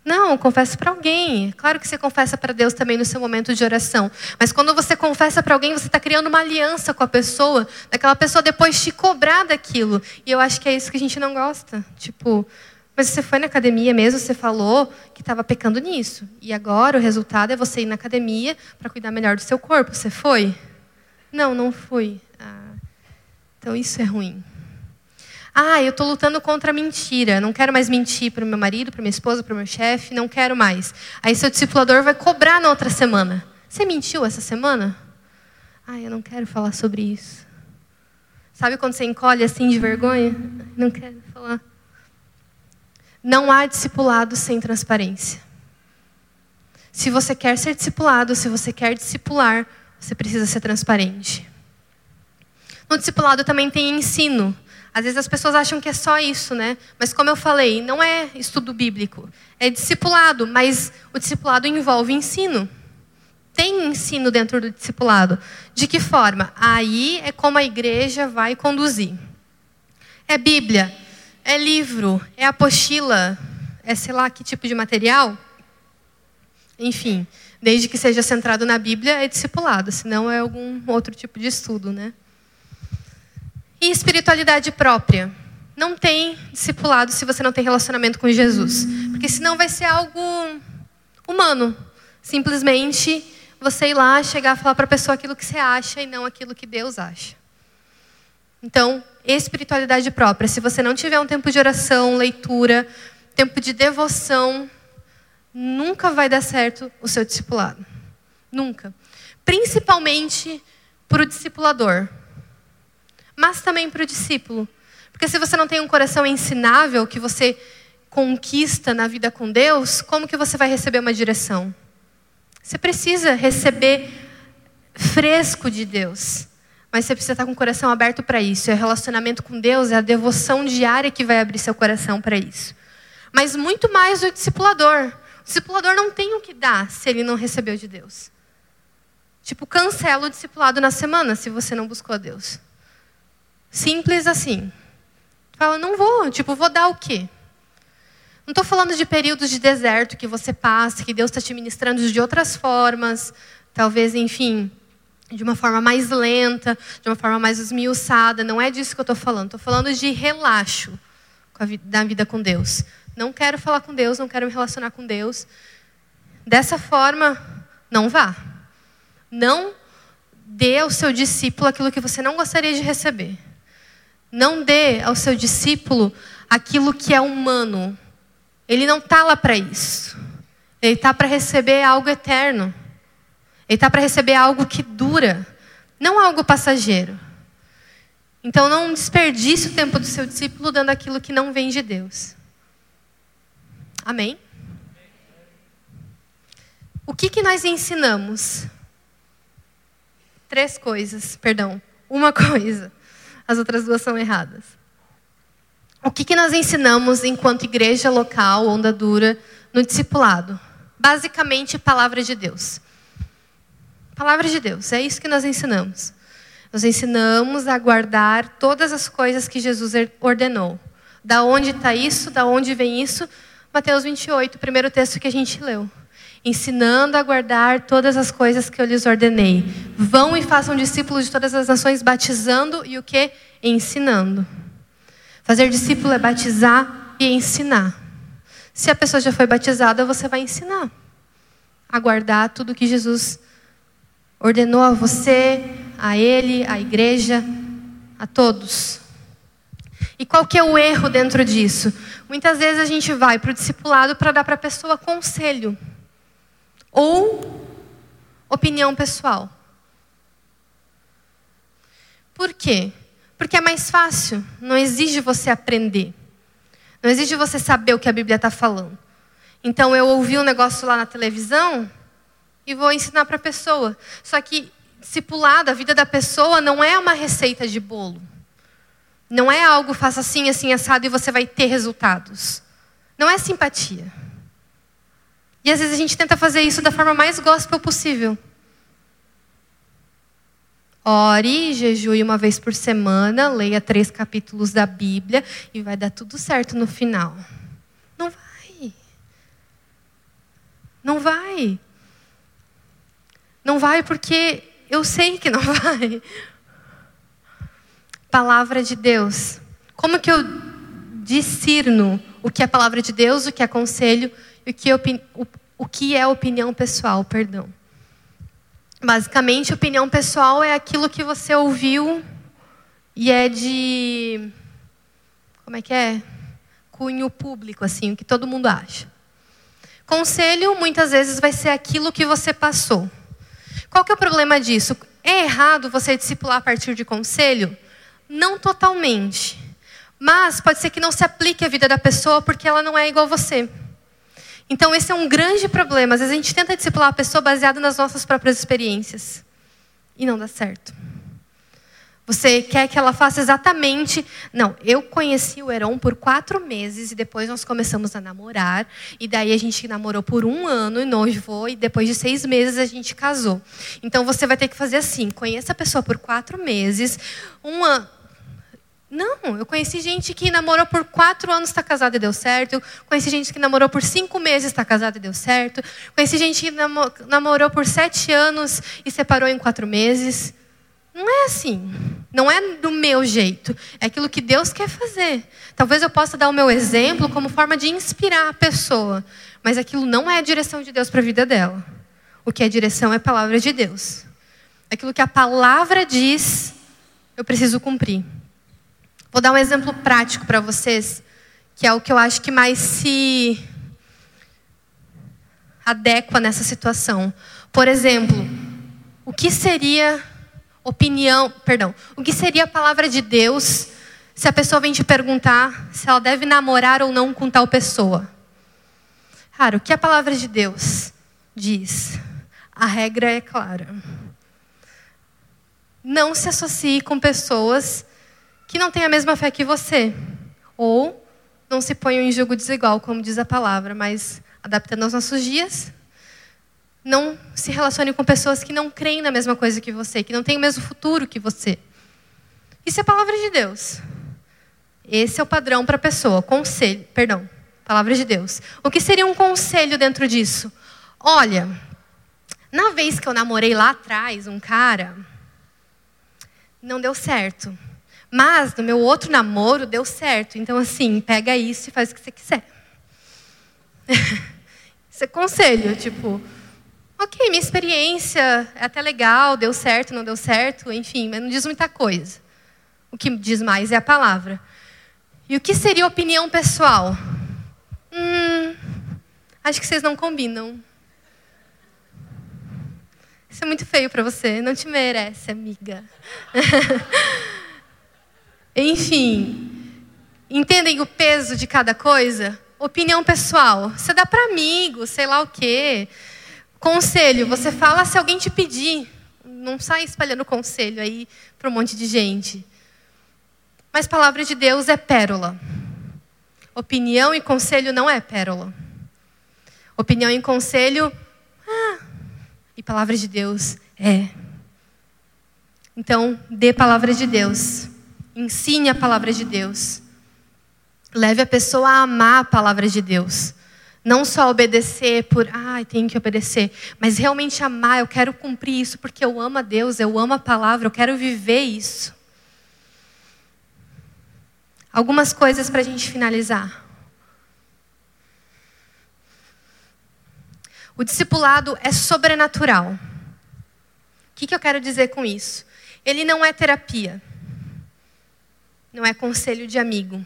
Não, confessa para alguém. Claro que você confessa para Deus também no seu momento de oração. Mas quando você confessa para alguém, você está criando uma aliança com a pessoa, daquela pessoa depois te cobrar daquilo. E eu acho que é isso que a gente não gosta. Tipo, Mas você foi na academia mesmo, você falou que estava pecando nisso. E agora o resultado é você ir na academia para cuidar melhor do seu corpo. Você foi? Não, não fui. Ah, então isso é ruim. Ah, eu estou lutando contra a mentira. Não quero mais mentir para o meu marido, para minha esposa, para o meu chefe. Não quero mais. Aí seu discipulador vai cobrar na outra semana. Você mentiu essa semana? Ah, eu não quero falar sobre isso. Sabe quando você encolhe assim de vergonha? Não quero falar. Não há discipulado sem transparência. Se você quer ser discipulado, se você quer discipular, você precisa ser transparente. No discipulado também tem ensino. Às vezes as pessoas acham que é só isso, né? Mas como eu falei, não é estudo bíblico. É discipulado, mas o discipulado envolve ensino. Tem ensino dentro do discipulado. De que forma? Aí é como a igreja vai conduzir. É Bíblia, é livro? É apostila? É sei lá que tipo de material? Enfim, desde que seja centrado na Bíblia, é discipulado, senão é algum outro tipo de estudo, né? E espiritualidade própria. Não tem discipulado se você não tem relacionamento com Jesus. Porque senão vai ser algo humano. Simplesmente você ir lá, chegar e falar para a pessoa aquilo que você acha e não aquilo que Deus acha. Então, espiritualidade própria. Se você não tiver um tempo de oração, leitura, tempo de devoção, nunca vai dar certo o seu discipulado. Nunca. Principalmente para o discipulador, mas também para o discípulo. Porque se você não tem um coração ensinável que você conquista na vida com Deus, como que você vai receber uma direção? Você precisa receber fresco de Deus. Mas você precisa estar com o coração aberto para isso. É relacionamento com Deus, é a devoção diária que vai abrir seu coração para isso. Mas muito mais o discipulador. O discipulador não tem o que dar se ele não recebeu de Deus. Tipo, cancela o discipulado na semana se você não buscou a Deus. Simples assim. Fala, não vou. Tipo, vou dar o quê? Não estou falando de períodos de deserto que você passa, que Deus está te ministrando de outras formas. Talvez, enfim, de uma forma mais lenta, de uma forma mais esmiuçada. Não é disso que eu estou falando. Estou falando de relaxo da vida com Deus. Não quero falar com Deus, não quero me relacionar com Deus. Dessa forma, não vá. Não dê ao seu discípulo aquilo que você não gostaria de receber. Não dê ao seu discípulo aquilo que é humano. Ele não está lá para isso. Ele está para receber algo eterno. Ele está para receber algo que dura, não algo passageiro. Então não desperdice o tempo do seu discípulo dando aquilo que não vem de Deus. Amém? O que, que nós ensinamos? Três coisas, perdão. Uma coisa. As outras duas são erradas. O que, que nós ensinamos enquanto igreja local, onda dura, no discipulado? Basicamente, palavra de Deus. Palavra de Deus, é isso que nós ensinamos. Nós ensinamos a guardar todas as coisas que Jesus ordenou. Da onde está isso? Da onde vem isso? Mateus 28, o primeiro texto que a gente leu. Ensinando a guardar todas as coisas que eu lhes ordenei. Vão e façam discípulos de todas as nações, batizando e o que? Ensinando. Fazer discípulo é batizar e ensinar. Se a pessoa já foi batizada, você vai ensinar a guardar tudo que Jesus ordenou a você, a ele, à igreja, a todos. E qual que é o erro dentro disso? Muitas vezes a gente vai para o discipulado para dar para a pessoa conselho ou opinião pessoal. Por quê? Porque é mais fácil, não exige você aprender. Não exige você saber o que a Bíblia está falando. Então eu ouvi um negócio lá na televisão, e vou ensinar para a pessoa. Só que discipulado, a vida da pessoa não é uma receita de bolo. Não é algo faça assim, assim, assado e você vai ter resultados. Não é simpatia. E às vezes a gente tenta fazer isso da forma mais gospel possível. Ore, jejue uma vez por semana, leia três capítulos da Bíblia e vai dar tudo certo no final. Não vai. Não vai. Não vai porque eu sei que não vai. Palavra de Deus. Como que eu discerno o que é palavra de Deus, o que é conselho o que, é o, que é opinião pessoal, perdão. Basicamente, opinião pessoal é aquilo que você ouviu e é de como é que é? Cunho público, assim, o que todo mundo acha. Conselho, muitas vezes, vai ser aquilo que você passou. Qual que é o problema disso? É errado você discipular a partir de conselho? Não totalmente. Mas pode ser que não se aplique à vida da pessoa porque ela não é igual a você. Então, esse é um grande problema. Às vezes a gente tenta discipular a pessoa baseado nas nossas próprias experiências. E não dá certo. Você quer que ela faça exatamente. Não, eu conheci o Heron por quatro meses e depois nós começamos a namorar. E daí a gente namorou por um ano e noivou, e depois de seis meses a gente casou. Então você vai ter que fazer assim: conheça a pessoa por quatro meses, uma. Não, eu conheci gente que namorou por quatro anos está casada e deu certo. Conheci gente que namorou por cinco meses está casada e deu certo. Conheci gente que namorou por sete anos e separou em quatro meses. Não é assim. Não é do meu jeito. É aquilo que Deus quer fazer. Talvez eu possa dar o meu exemplo como forma de inspirar a pessoa. Mas aquilo não é a direção de Deus para a vida dela. O que é direção é a palavra de Deus. Aquilo que a palavra diz, eu preciso cumprir. Vou dar um exemplo prático para vocês, que é o que eu acho que mais se adequa nessa situação. Por exemplo, o que seria opinião, perdão, o que seria a palavra de Deus se a pessoa vem te perguntar se ela deve namorar ou não com tal pessoa? Cara, o que a palavra de Deus diz? A regra é clara. Não se associe com pessoas que não têm a mesma fé que você. Ou não se ponham em jogo desigual, como diz a palavra, mas adaptando aos nossos dias, não se relacione com pessoas que não creem na mesma coisa que você, que não têm o mesmo futuro que você. Isso é palavra de Deus. Esse é o padrão para a pessoa. Conselho, perdão, palavra de Deus. O que seria um conselho dentro disso? Olha, na vez que eu namorei lá atrás um cara, não deu certo. Mas no meu outro namoro deu certo. Então, assim, pega isso e faz o que você quiser. Isso é conselho, tipo, Ok, minha experiência é até legal, deu certo, não deu certo, enfim, mas não diz muita coisa. O que diz mais é a palavra. E o que seria opinião pessoal? Hum, acho que vocês não combinam. Isso é muito feio para você, não te merece, amiga. Enfim, entendem o peso de cada coisa? Opinião pessoal, você dá para amigo, sei lá o quê. Conselho, você fala se alguém te pedir. Não sai espalhando conselho aí para um monte de gente. Mas palavra de Deus é pérola. Opinião e conselho não é pérola. Opinião e conselho, ah, e palavra de Deus é. Então, dê palavra de Deus. Ensine a palavra de Deus. Leve a pessoa a amar a palavra de Deus. Não só obedecer por, ah, tenho que obedecer, mas realmente amar, eu quero cumprir isso porque eu amo a Deus, eu amo a palavra, eu quero viver isso. Algumas coisas para a gente finalizar. O discipulado é sobrenatural. O que, que eu quero dizer com isso? Ele não é terapia, não é conselho de amigo.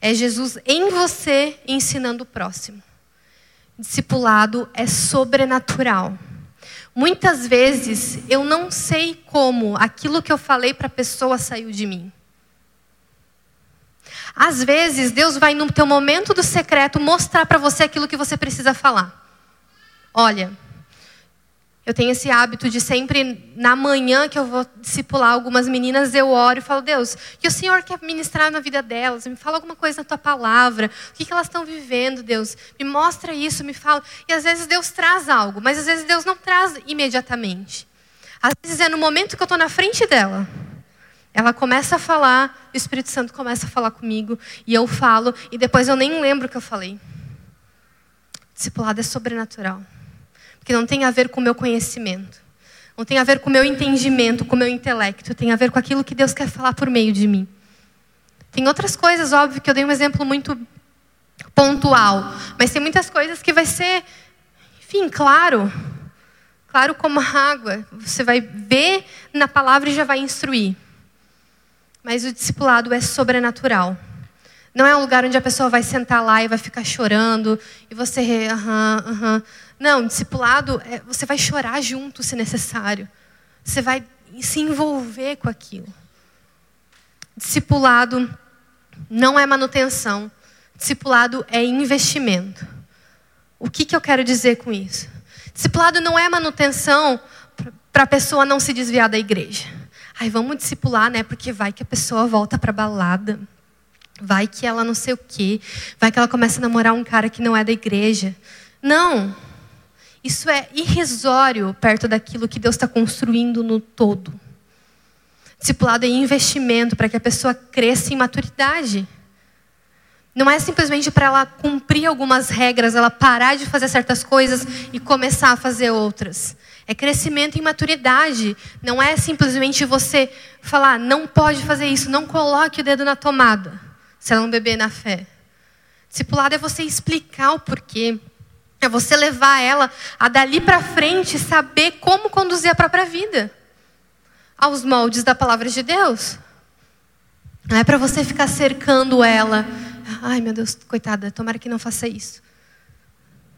É Jesus em você ensinando o próximo. Discipulado é sobrenatural. Muitas vezes eu não sei como aquilo que eu falei para a pessoa saiu de mim. Às vezes Deus vai no teu momento do secreto mostrar para você aquilo que você precisa falar. Olha, eu tenho esse hábito de sempre, na manhã que eu vou discipular algumas meninas, eu oro e falo, Deus, que o Senhor quer ministrar na vida delas? Me fala alguma coisa na tua palavra. O que, que elas estão vivendo, Deus? Me mostra isso, me fala. E às vezes Deus traz algo, mas às vezes Deus não traz imediatamente. Às vezes é no momento que eu estou na frente dela. Ela começa a falar, o Espírito Santo começa a falar comigo, e eu falo, e depois eu nem lembro o que eu falei. Discipulado é sobrenatural que não tem a ver com o meu conhecimento, não tem a ver com o meu entendimento, com o meu intelecto, tem a ver com aquilo que Deus quer falar por meio de mim. Tem outras coisas, óbvio, que eu dei um exemplo muito pontual, mas tem muitas coisas que vai ser, enfim, claro, claro como água. Você vai ver na palavra e já vai instruir. Mas o discipulado é sobrenatural. Não é um lugar onde a pessoa vai sentar lá e vai ficar chorando e você, aham, aham. Não, discipulado, é, você vai chorar junto se necessário. Você vai se envolver com aquilo. Discipulado não é manutenção. Discipulado é investimento. O que, que eu quero dizer com isso? Discipulado não é manutenção para a pessoa não se desviar da igreja. Ai, vamos discipular, né? Porque vai que a pessoa volta para balada. Vai que ela não sei o quê. Vai que ela começa a namorar um cara que não é da igreja. Não. Isso é irrisório perto daquilo que Deus está construindo no todo. Discipulado é investimento para que a pessoa cresça em maturidade. Não é simplesmente para ela cumprir algumas regras, ela parar de fazer certas coisas e começar a fazer outras. É crescimento em maturidade. Não é simplesmente você falar, não pode fazer isso, não coloque o dedo na tomada, se ela não beber na fé. Discipulado é você explicar o porquê. É você levar ela a dali para frente saber como conduzir a própria vida aos moldes da palavra de Deus. Não é para você ficar cercando ela. Ai, meu Deus, coitada, tomara que não faça isso.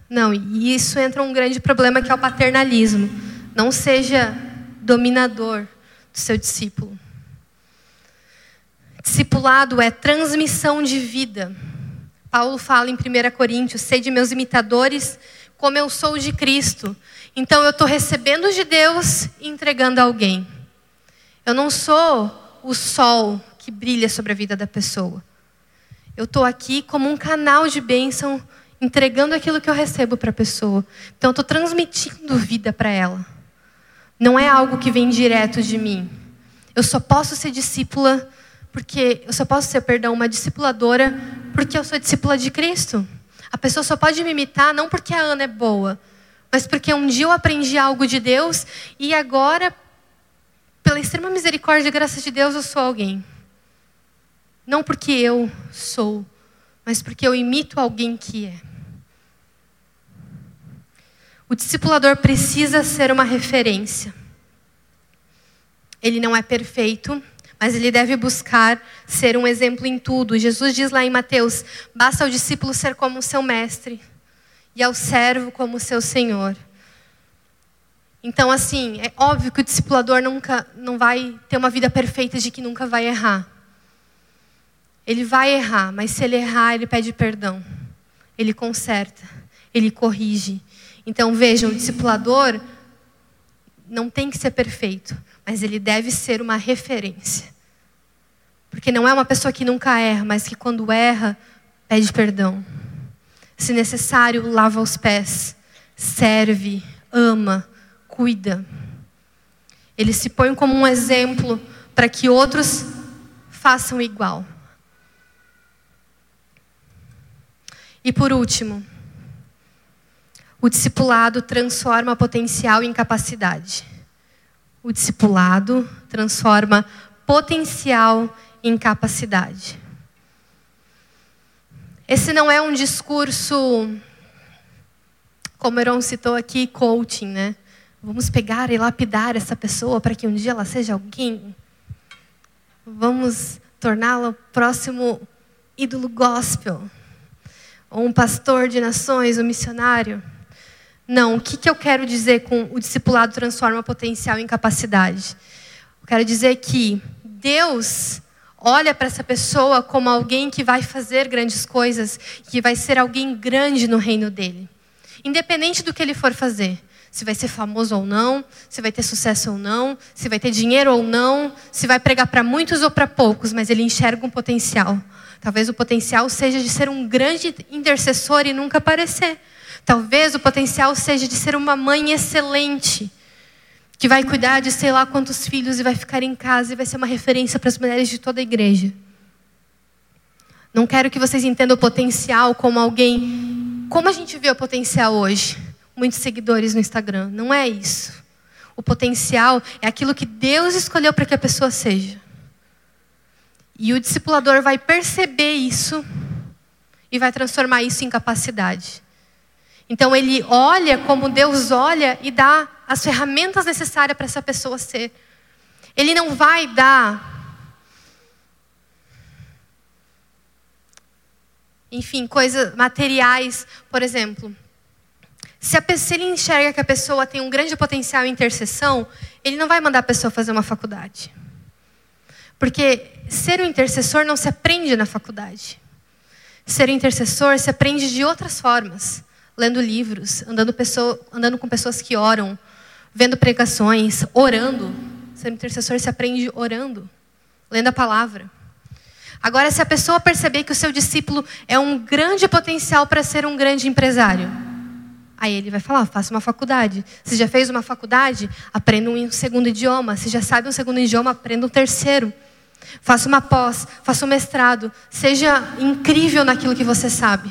Não, e isso entra um grande problema que é o paternalismo. Não seja dominador do seu discípulo. Discipulado é transmissão de vida. Paulo fala em 1 Coríntios: Sede meus imitadores, como eu sou de Cristo. Então eu estou recebendo de Deus e entregando a alguém. Eu não sou o sol que brilha sobre a vida da pessoa. Eu estou aqui como um canal de bênção, entregando aquilo que eu recebo para a pessoa. Então, eu estou transmitindo vida para ela. Não é algo que vem direto de mim. Eu só posso ser discípula porque eu só posso ser, perdão, uma discipuladora porque eu sou discípula de Cristo. A pessoa só pode me imitar não porque a Ana é boa, mas porque um dia eu aprendi algo de Deus e agora pela extrema misericórdia e graça de Deus, eu sou alguém. Não porque eu sou, mas porque eu imito alguém que é. O discipulador precisa ser uma referência. Ele não é perfeito, mas ele deve buscar ser um exemplo em tudo. Jesus diz lá em Mateus: basta ao discípulo ser como o seu mestre, e ao servo como o seu senhor. Então, assim, é óbvio que o discipulador nunca não vai ter uma vida perfeita de que nunca vai errar. Ele vai errar, mas se ele errar, ele pede perdão. Ele conserta, ele corrige. Então, vejam, o discipulador não tem que ser perfeito, mas ele deve ser uma referência. Porque não é uma pessoa que nunca erra, mas que quando erra, pede perdão. Se necessário, lava os pés, serve, ama, cuida. Ele se põe como um exemplo para que outros façam igual. E por último, o discipulado transforma potencial em capacidade. O discipulado transforma potencial em capacidade. Esse não é um discurso, como Heron citou aqui, coaching, né? Vamos pegar e lapidar essa pessoa para que um dia ela seja alguém. Vamos torná-la o próximo ídolo gospel. Ou um pastor de nações, um missionário. Não, o que, que eu quero dizer com o discipulado transforma potencial em capacidade? Eu quero dizer que Deus olha para essa pessoa como alguém que vai fazer grandes coisas, que vai ser alguém grande no reino dele. Independente do que ele for fazer se vai ser famoso ou não, se vai ter sucesso ou não, se vai ter dinheiro ou não, se vai pregar para muitos ou para poucos, mas ele enxerga um potencial. Talvez o potencial seja de ser um grande intercessor e nunca aparecer. Talvez o potencial seja de ser uma mãe excelente, que vai cuidar de sei lá quantos filhos e vai ficar em casa e vai ser uma referência para as mulheres de toda a igreja. Não quero que vocês entendam o potencial como alguém. Como a gente vê o potencial hoje? muitos seguidores no Instagram. Não é isso. O potencial é aquilo que Deus escolheu para que a pessoa seja. E o discipulador vai perceber isso e vai transformar isso em capacidade. Então ele olha como Deus olha e dá as ferramentas necessárias para essa pessoa ser. Ele não vai dar enfim, coisas materiais, por exemplo. Se, a, se ele enxerga que a pessoa tem um grande potencial em intercessão, ele não vai mandar a pessoa fazer uma faculdade. Porque ser um intercessor não se aprende na faculdade. Ser um intercessor se aprende de outras formas. Lendo livros, andando, pessoa, andando com pessoas que oram, vendo pregações, orando. Ser intercessor se aprende orando, lendo a palavra. Agora, se a pessoa perceber que o seu discípulo é um grande potencial para ser um grande empresário, aí ele vai falar: faça uma faculdade. Se já fez uma faculdade, aprenda um segundo idioma. Se já sabe um segundo idioma, aprenda um terceiro. Faça uma pós, faça um mestrado. Seja incrível naquilo que você sabe.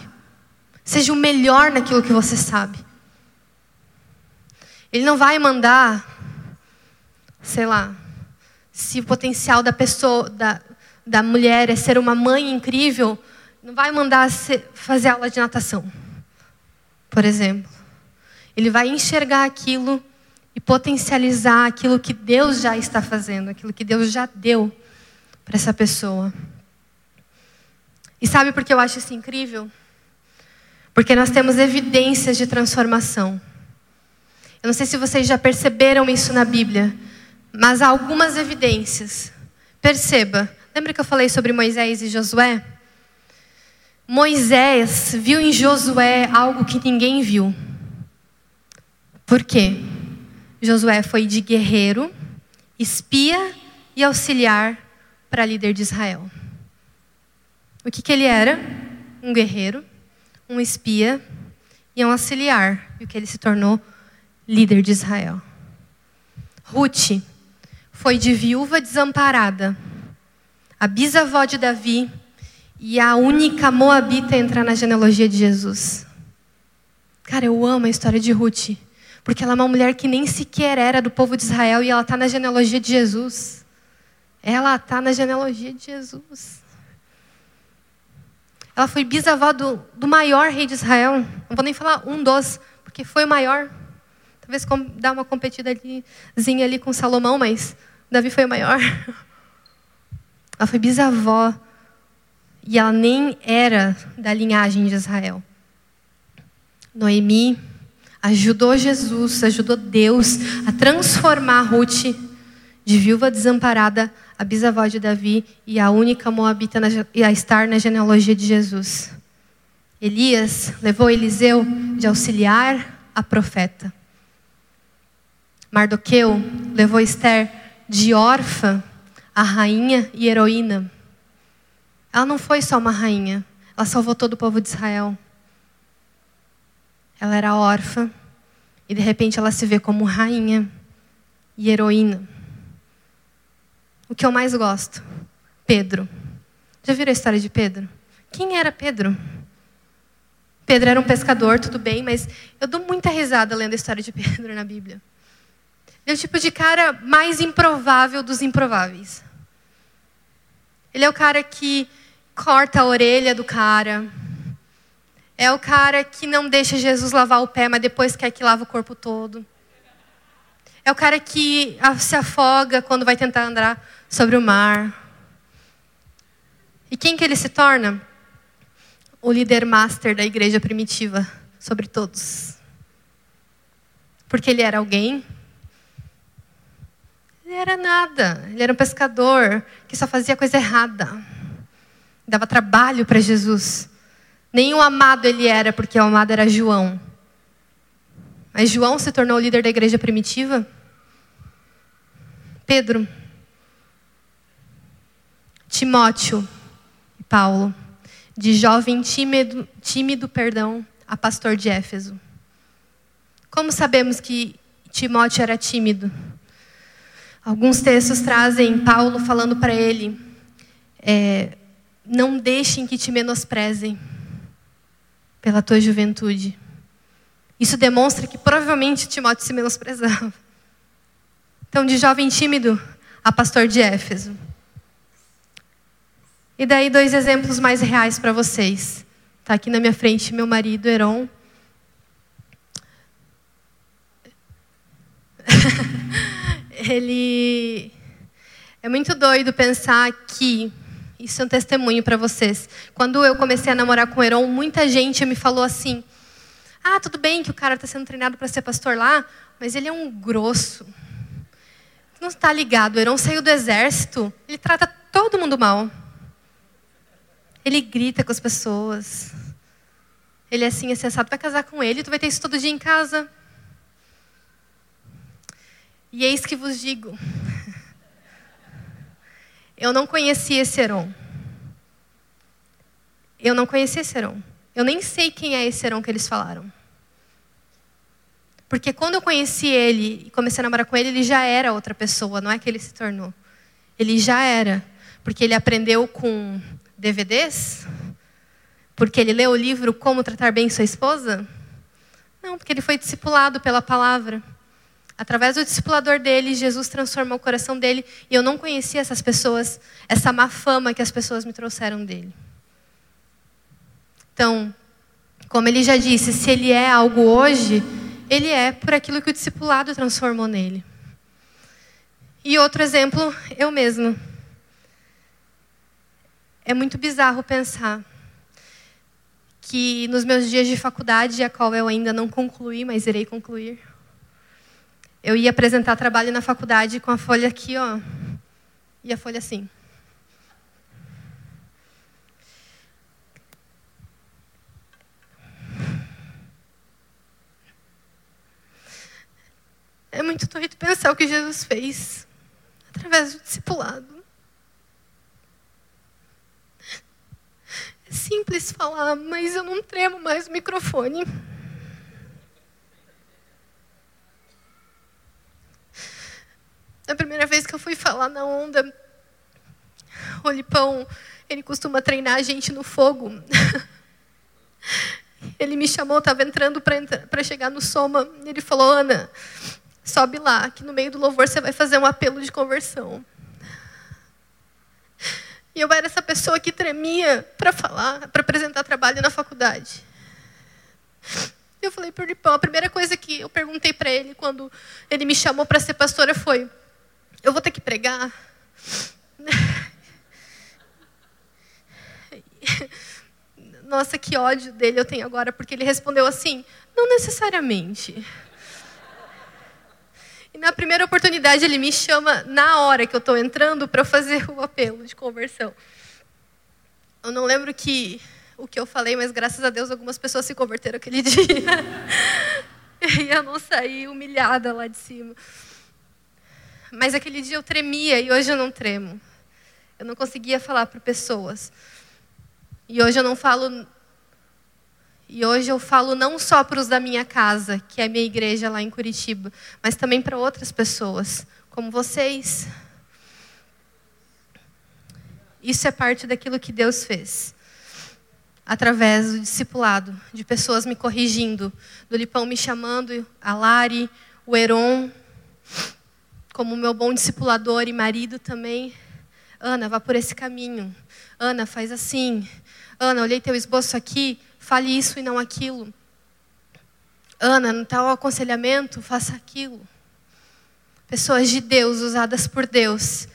Seja o melhor naquilo que você sabe. Ele não vai mandar, sei lá, se o potencial da pessoa, da, da mulher é ser uma mãe incrível, não vai mandar fazer aula de natação, por exemplo. Ele vai enxergar aquilo e potencializar aquilo que Deus já está fazendo, aquilo que Deus já deu para essa pessoa. E sabe por que eu acho isso incrível? Porque nós temos evidências de transformação. Eu não sei se vocês já perceberam isso na Bíblia, mas há algumas evidências. Perceba, lembra que eu falei sobre Moisés e Josué? Moisés viu em Josué algo que ninguém viu. Por quê? Josué foi de guerreiro, espia e auxiliar para líder de Israel. O que, que ele era? Um guerreiro, um espia e um auxiliar. E o que ele se tornou? Líder de Israel. Ruth foi de viúva desamparada, a bisavó de Davi e a única moabita a entrar na genealogia de Jesus. Cara, eu amo a história de Ruth, porque ela é uma mulher que nem sequer era do povo de Israel e ela está na genealogia de Jesus. Ela está na genealogia de Jesus. Ela foi bisavó do, do maior rei de Israel. Não vou nem falar um dos, porque foi o maior. Talvez dar uma competidazinha ali com Salomão, mas Davi foi o maior. Ela foi bisavó. E ela nem era da linhagem de Israel. Noemi ajudou Jesus, ajudou Deus a transformar Ruth de viúva desamparada a bisavó de Davi e a única moabita na, a estar na genealogia de Jesus. Elias levou Eliseu de auxiliar a profeta. Mardoqueu levou Esther de órfã a rainha e heroína. Ela não foi só uma rainha, ela salvou todo o povo de Israel. Ela era órfã e de repente ela se vê como rainha e heroína. O que eu mais gosto? Pedro. Já viram a história de Pedro? Quem era Pedro? Pedro era um pescador, tudo bem, mas eu dou muita risada lendo a história de Pedro na Bíblia. Ele é o tipo de cara mais improvável dos improváveis. Ele é o cara que corta a orelha do cara. É o cara que não deixa Jesus lavar o pé, mas depois quer que lave o corpo todo. É o cara que se afoga quando vai tentar andar sobre o mar. E quem que ele se torna? O líder master da igreja primitiva sobre todos. Porque ele era alguém? Ele era nada. Ele era um pescador que só fazia coisa errada. Dava trabalho para Jesus. Nenhum amado ele era, porque o amado era João. Mas João se tornou o líder da igreja primitiva. Pedro, Timóteo e Paulo, de jovem tímido, tímido, perdão, a pastor de Éfeso. Como sabemos que Timóteo era tímido? Alguns textos trazem Paulo falando para ele: é, não deixem que te menosprezem pela tua juventude. Isso demonstra que provavelmente Timóteo se menosprezava. Então, de jovem tímido a pastor de Éfeso. E daí dois exemplos mais reais para vocês. Está aqui na minha frente meu marido, Heron. Ele é muito doido pensar que isso é um testemunho para vocês. Quando eu comecei a namorar com o Heron, muita gente me falou assim: "Ah, tudo bem que o cara está sendo treinado para ser pastor lá, mas ele é um grosso. Não está ligado? O Heron saiu do exército, ele trata todo mundo mal. Ele grita com as pessoas. Ele é assim, é sensato. Vai casar com ele, tu vai ter isso todo dia em casa. E eis que vos digo: eu não conhecia esse Heron. Eu não conhecia esse Heron. Eu nem sei quem é esse Heron que eles falaram. Porque quando eu conheci ele e comecei a namorar com ele, ele já era outra pessoa, não é que ele se tornou. Ele já era. Porque ele aprendeu com DVDs? Porque ele leu o livro Como Tratar Bem Sua Esposa? Não, porque ele foi discipulado pela palavra. Através do discipulador dele, Jesus transformou o coração dele e eu não conhecia essas pessoas, essa má fama que as pessoas me trouxeram dele. Então, como ele já disse, se ele é algo hoje, ele é por aquilo que o discipulado transformou nele. E outro exemplo, eu mesmo. É muito bizarro pensar que nos meus dias de faculdade, a qual eu ainda não concluí, mas irei concluir, eu ia apresentar trabalho na faculdade com a folha aqui, ó, e a folha assim. É muito doido pensar o que Jesus fez através do discipulado. É simples falar, mas eu não tremo mais o microfone. A primeira vez que eu fui falar na onda, o Lipão, ele costuma treinar a gente no fogo. Ele me chamou, estava entrando para chegar no Soma. Ele falou: Ana, sobe lá, que no meio do louvor você vai fazer um apelo de conversão. E eu era essa pessoa que tremia para falar, para apresentar trabalho na faculdade. Eu falei para o Lipão, a primeira coisa que eu perguntei para ele quando ele me chamou para ser pastora foi: eu vou ter que pregar? Nossa, que ódio dele eu tenho agora, porque ele respondeu assim: não necessariamente. E na primeira oportunidade ele me chama na hora que eu estou entrando para fazer o apelo de conversão. Eu não lembro que o que eu falei, mas graças a Deus algumas pessoas se converteram aquele dia. e eu não saí humilhada lá de cima. Mas aquele dia eu tremia e hoje eu não tremo. Eu não conseguia falar para pessoas. E hoje eu não falo. E hoje eu falo não só para os da minha casa, que é a minha igreja lá em Curitiba, mas também para outras pessoas, como vocês. Isso é parte daquilo que Deus fez. Através do discipulado, de pessoas me corrigindo, do Lipão me chamando, a Lari, o Heron, como meu bom discipulador e marido também. Ana, vá por esse caminho. Ana, faz assim. Ana, olhei teu esboço aqui, fale isso e não aquilo. Ana, no tal aconselhamento, faça aquilo. Pessoas de Deus, usadas por Deus,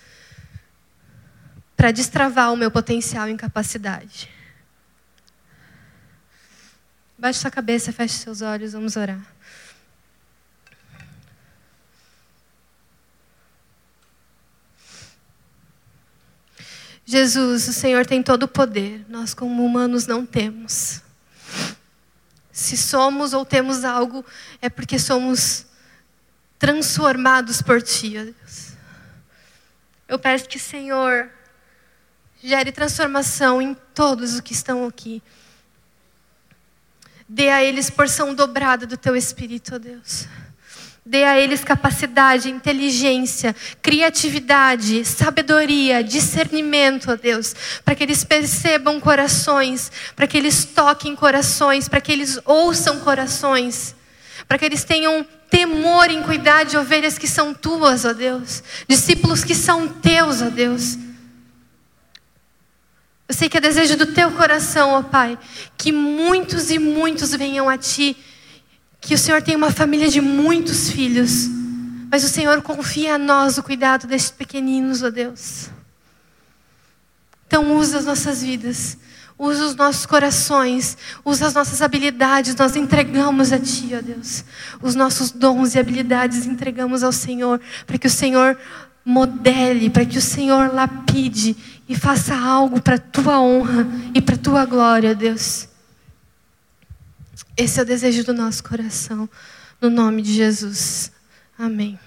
para destravar o meu potencial e incapacidade. Baixe sua cabeça, feche seus olhos, vamos orar. Jesus, o Senhor tem todo o poder, nós como humanos não temos. Se somos ou temos algo, é porque somos transformados por Ti, Deus. Eu peço que, Senhor, gere transformação em todos os que estão aqui. Dê a eles porção dobrada do Teu Espírito, ó Deus. Dê a eles capacidade, inteligência, criatividade, sabedoria, discernimento, ó Deus, para que eles percebam corações, para que eles toquem corações, para que eles ouçam corações, para que eles tenham temor em cuidar de ovelhas que são tuas, ó Deus, discípulos que são teus, ó Deus. Eu sei que é desejo do teu coração, ó Pai, que muitos e muitos venham a Ti, que o Senhor tem uma família de muitos filhos, mas o Senhor confia a nós o cuidado destes pequeninos, ó Deus. Então, usa as nossas vidas, usa os nossos corações, usa as nossas habilidades, nós entregamos a Ti, ó Deus. Os nossos dons e habilidades entregamos ao Senhor, para que o Senhor modele, para que o Senhor lapide e faça algo para a tua honra e para a tua glória, Deus. Esse é o desejo do nosso coração, no nome de Jesus. Amém.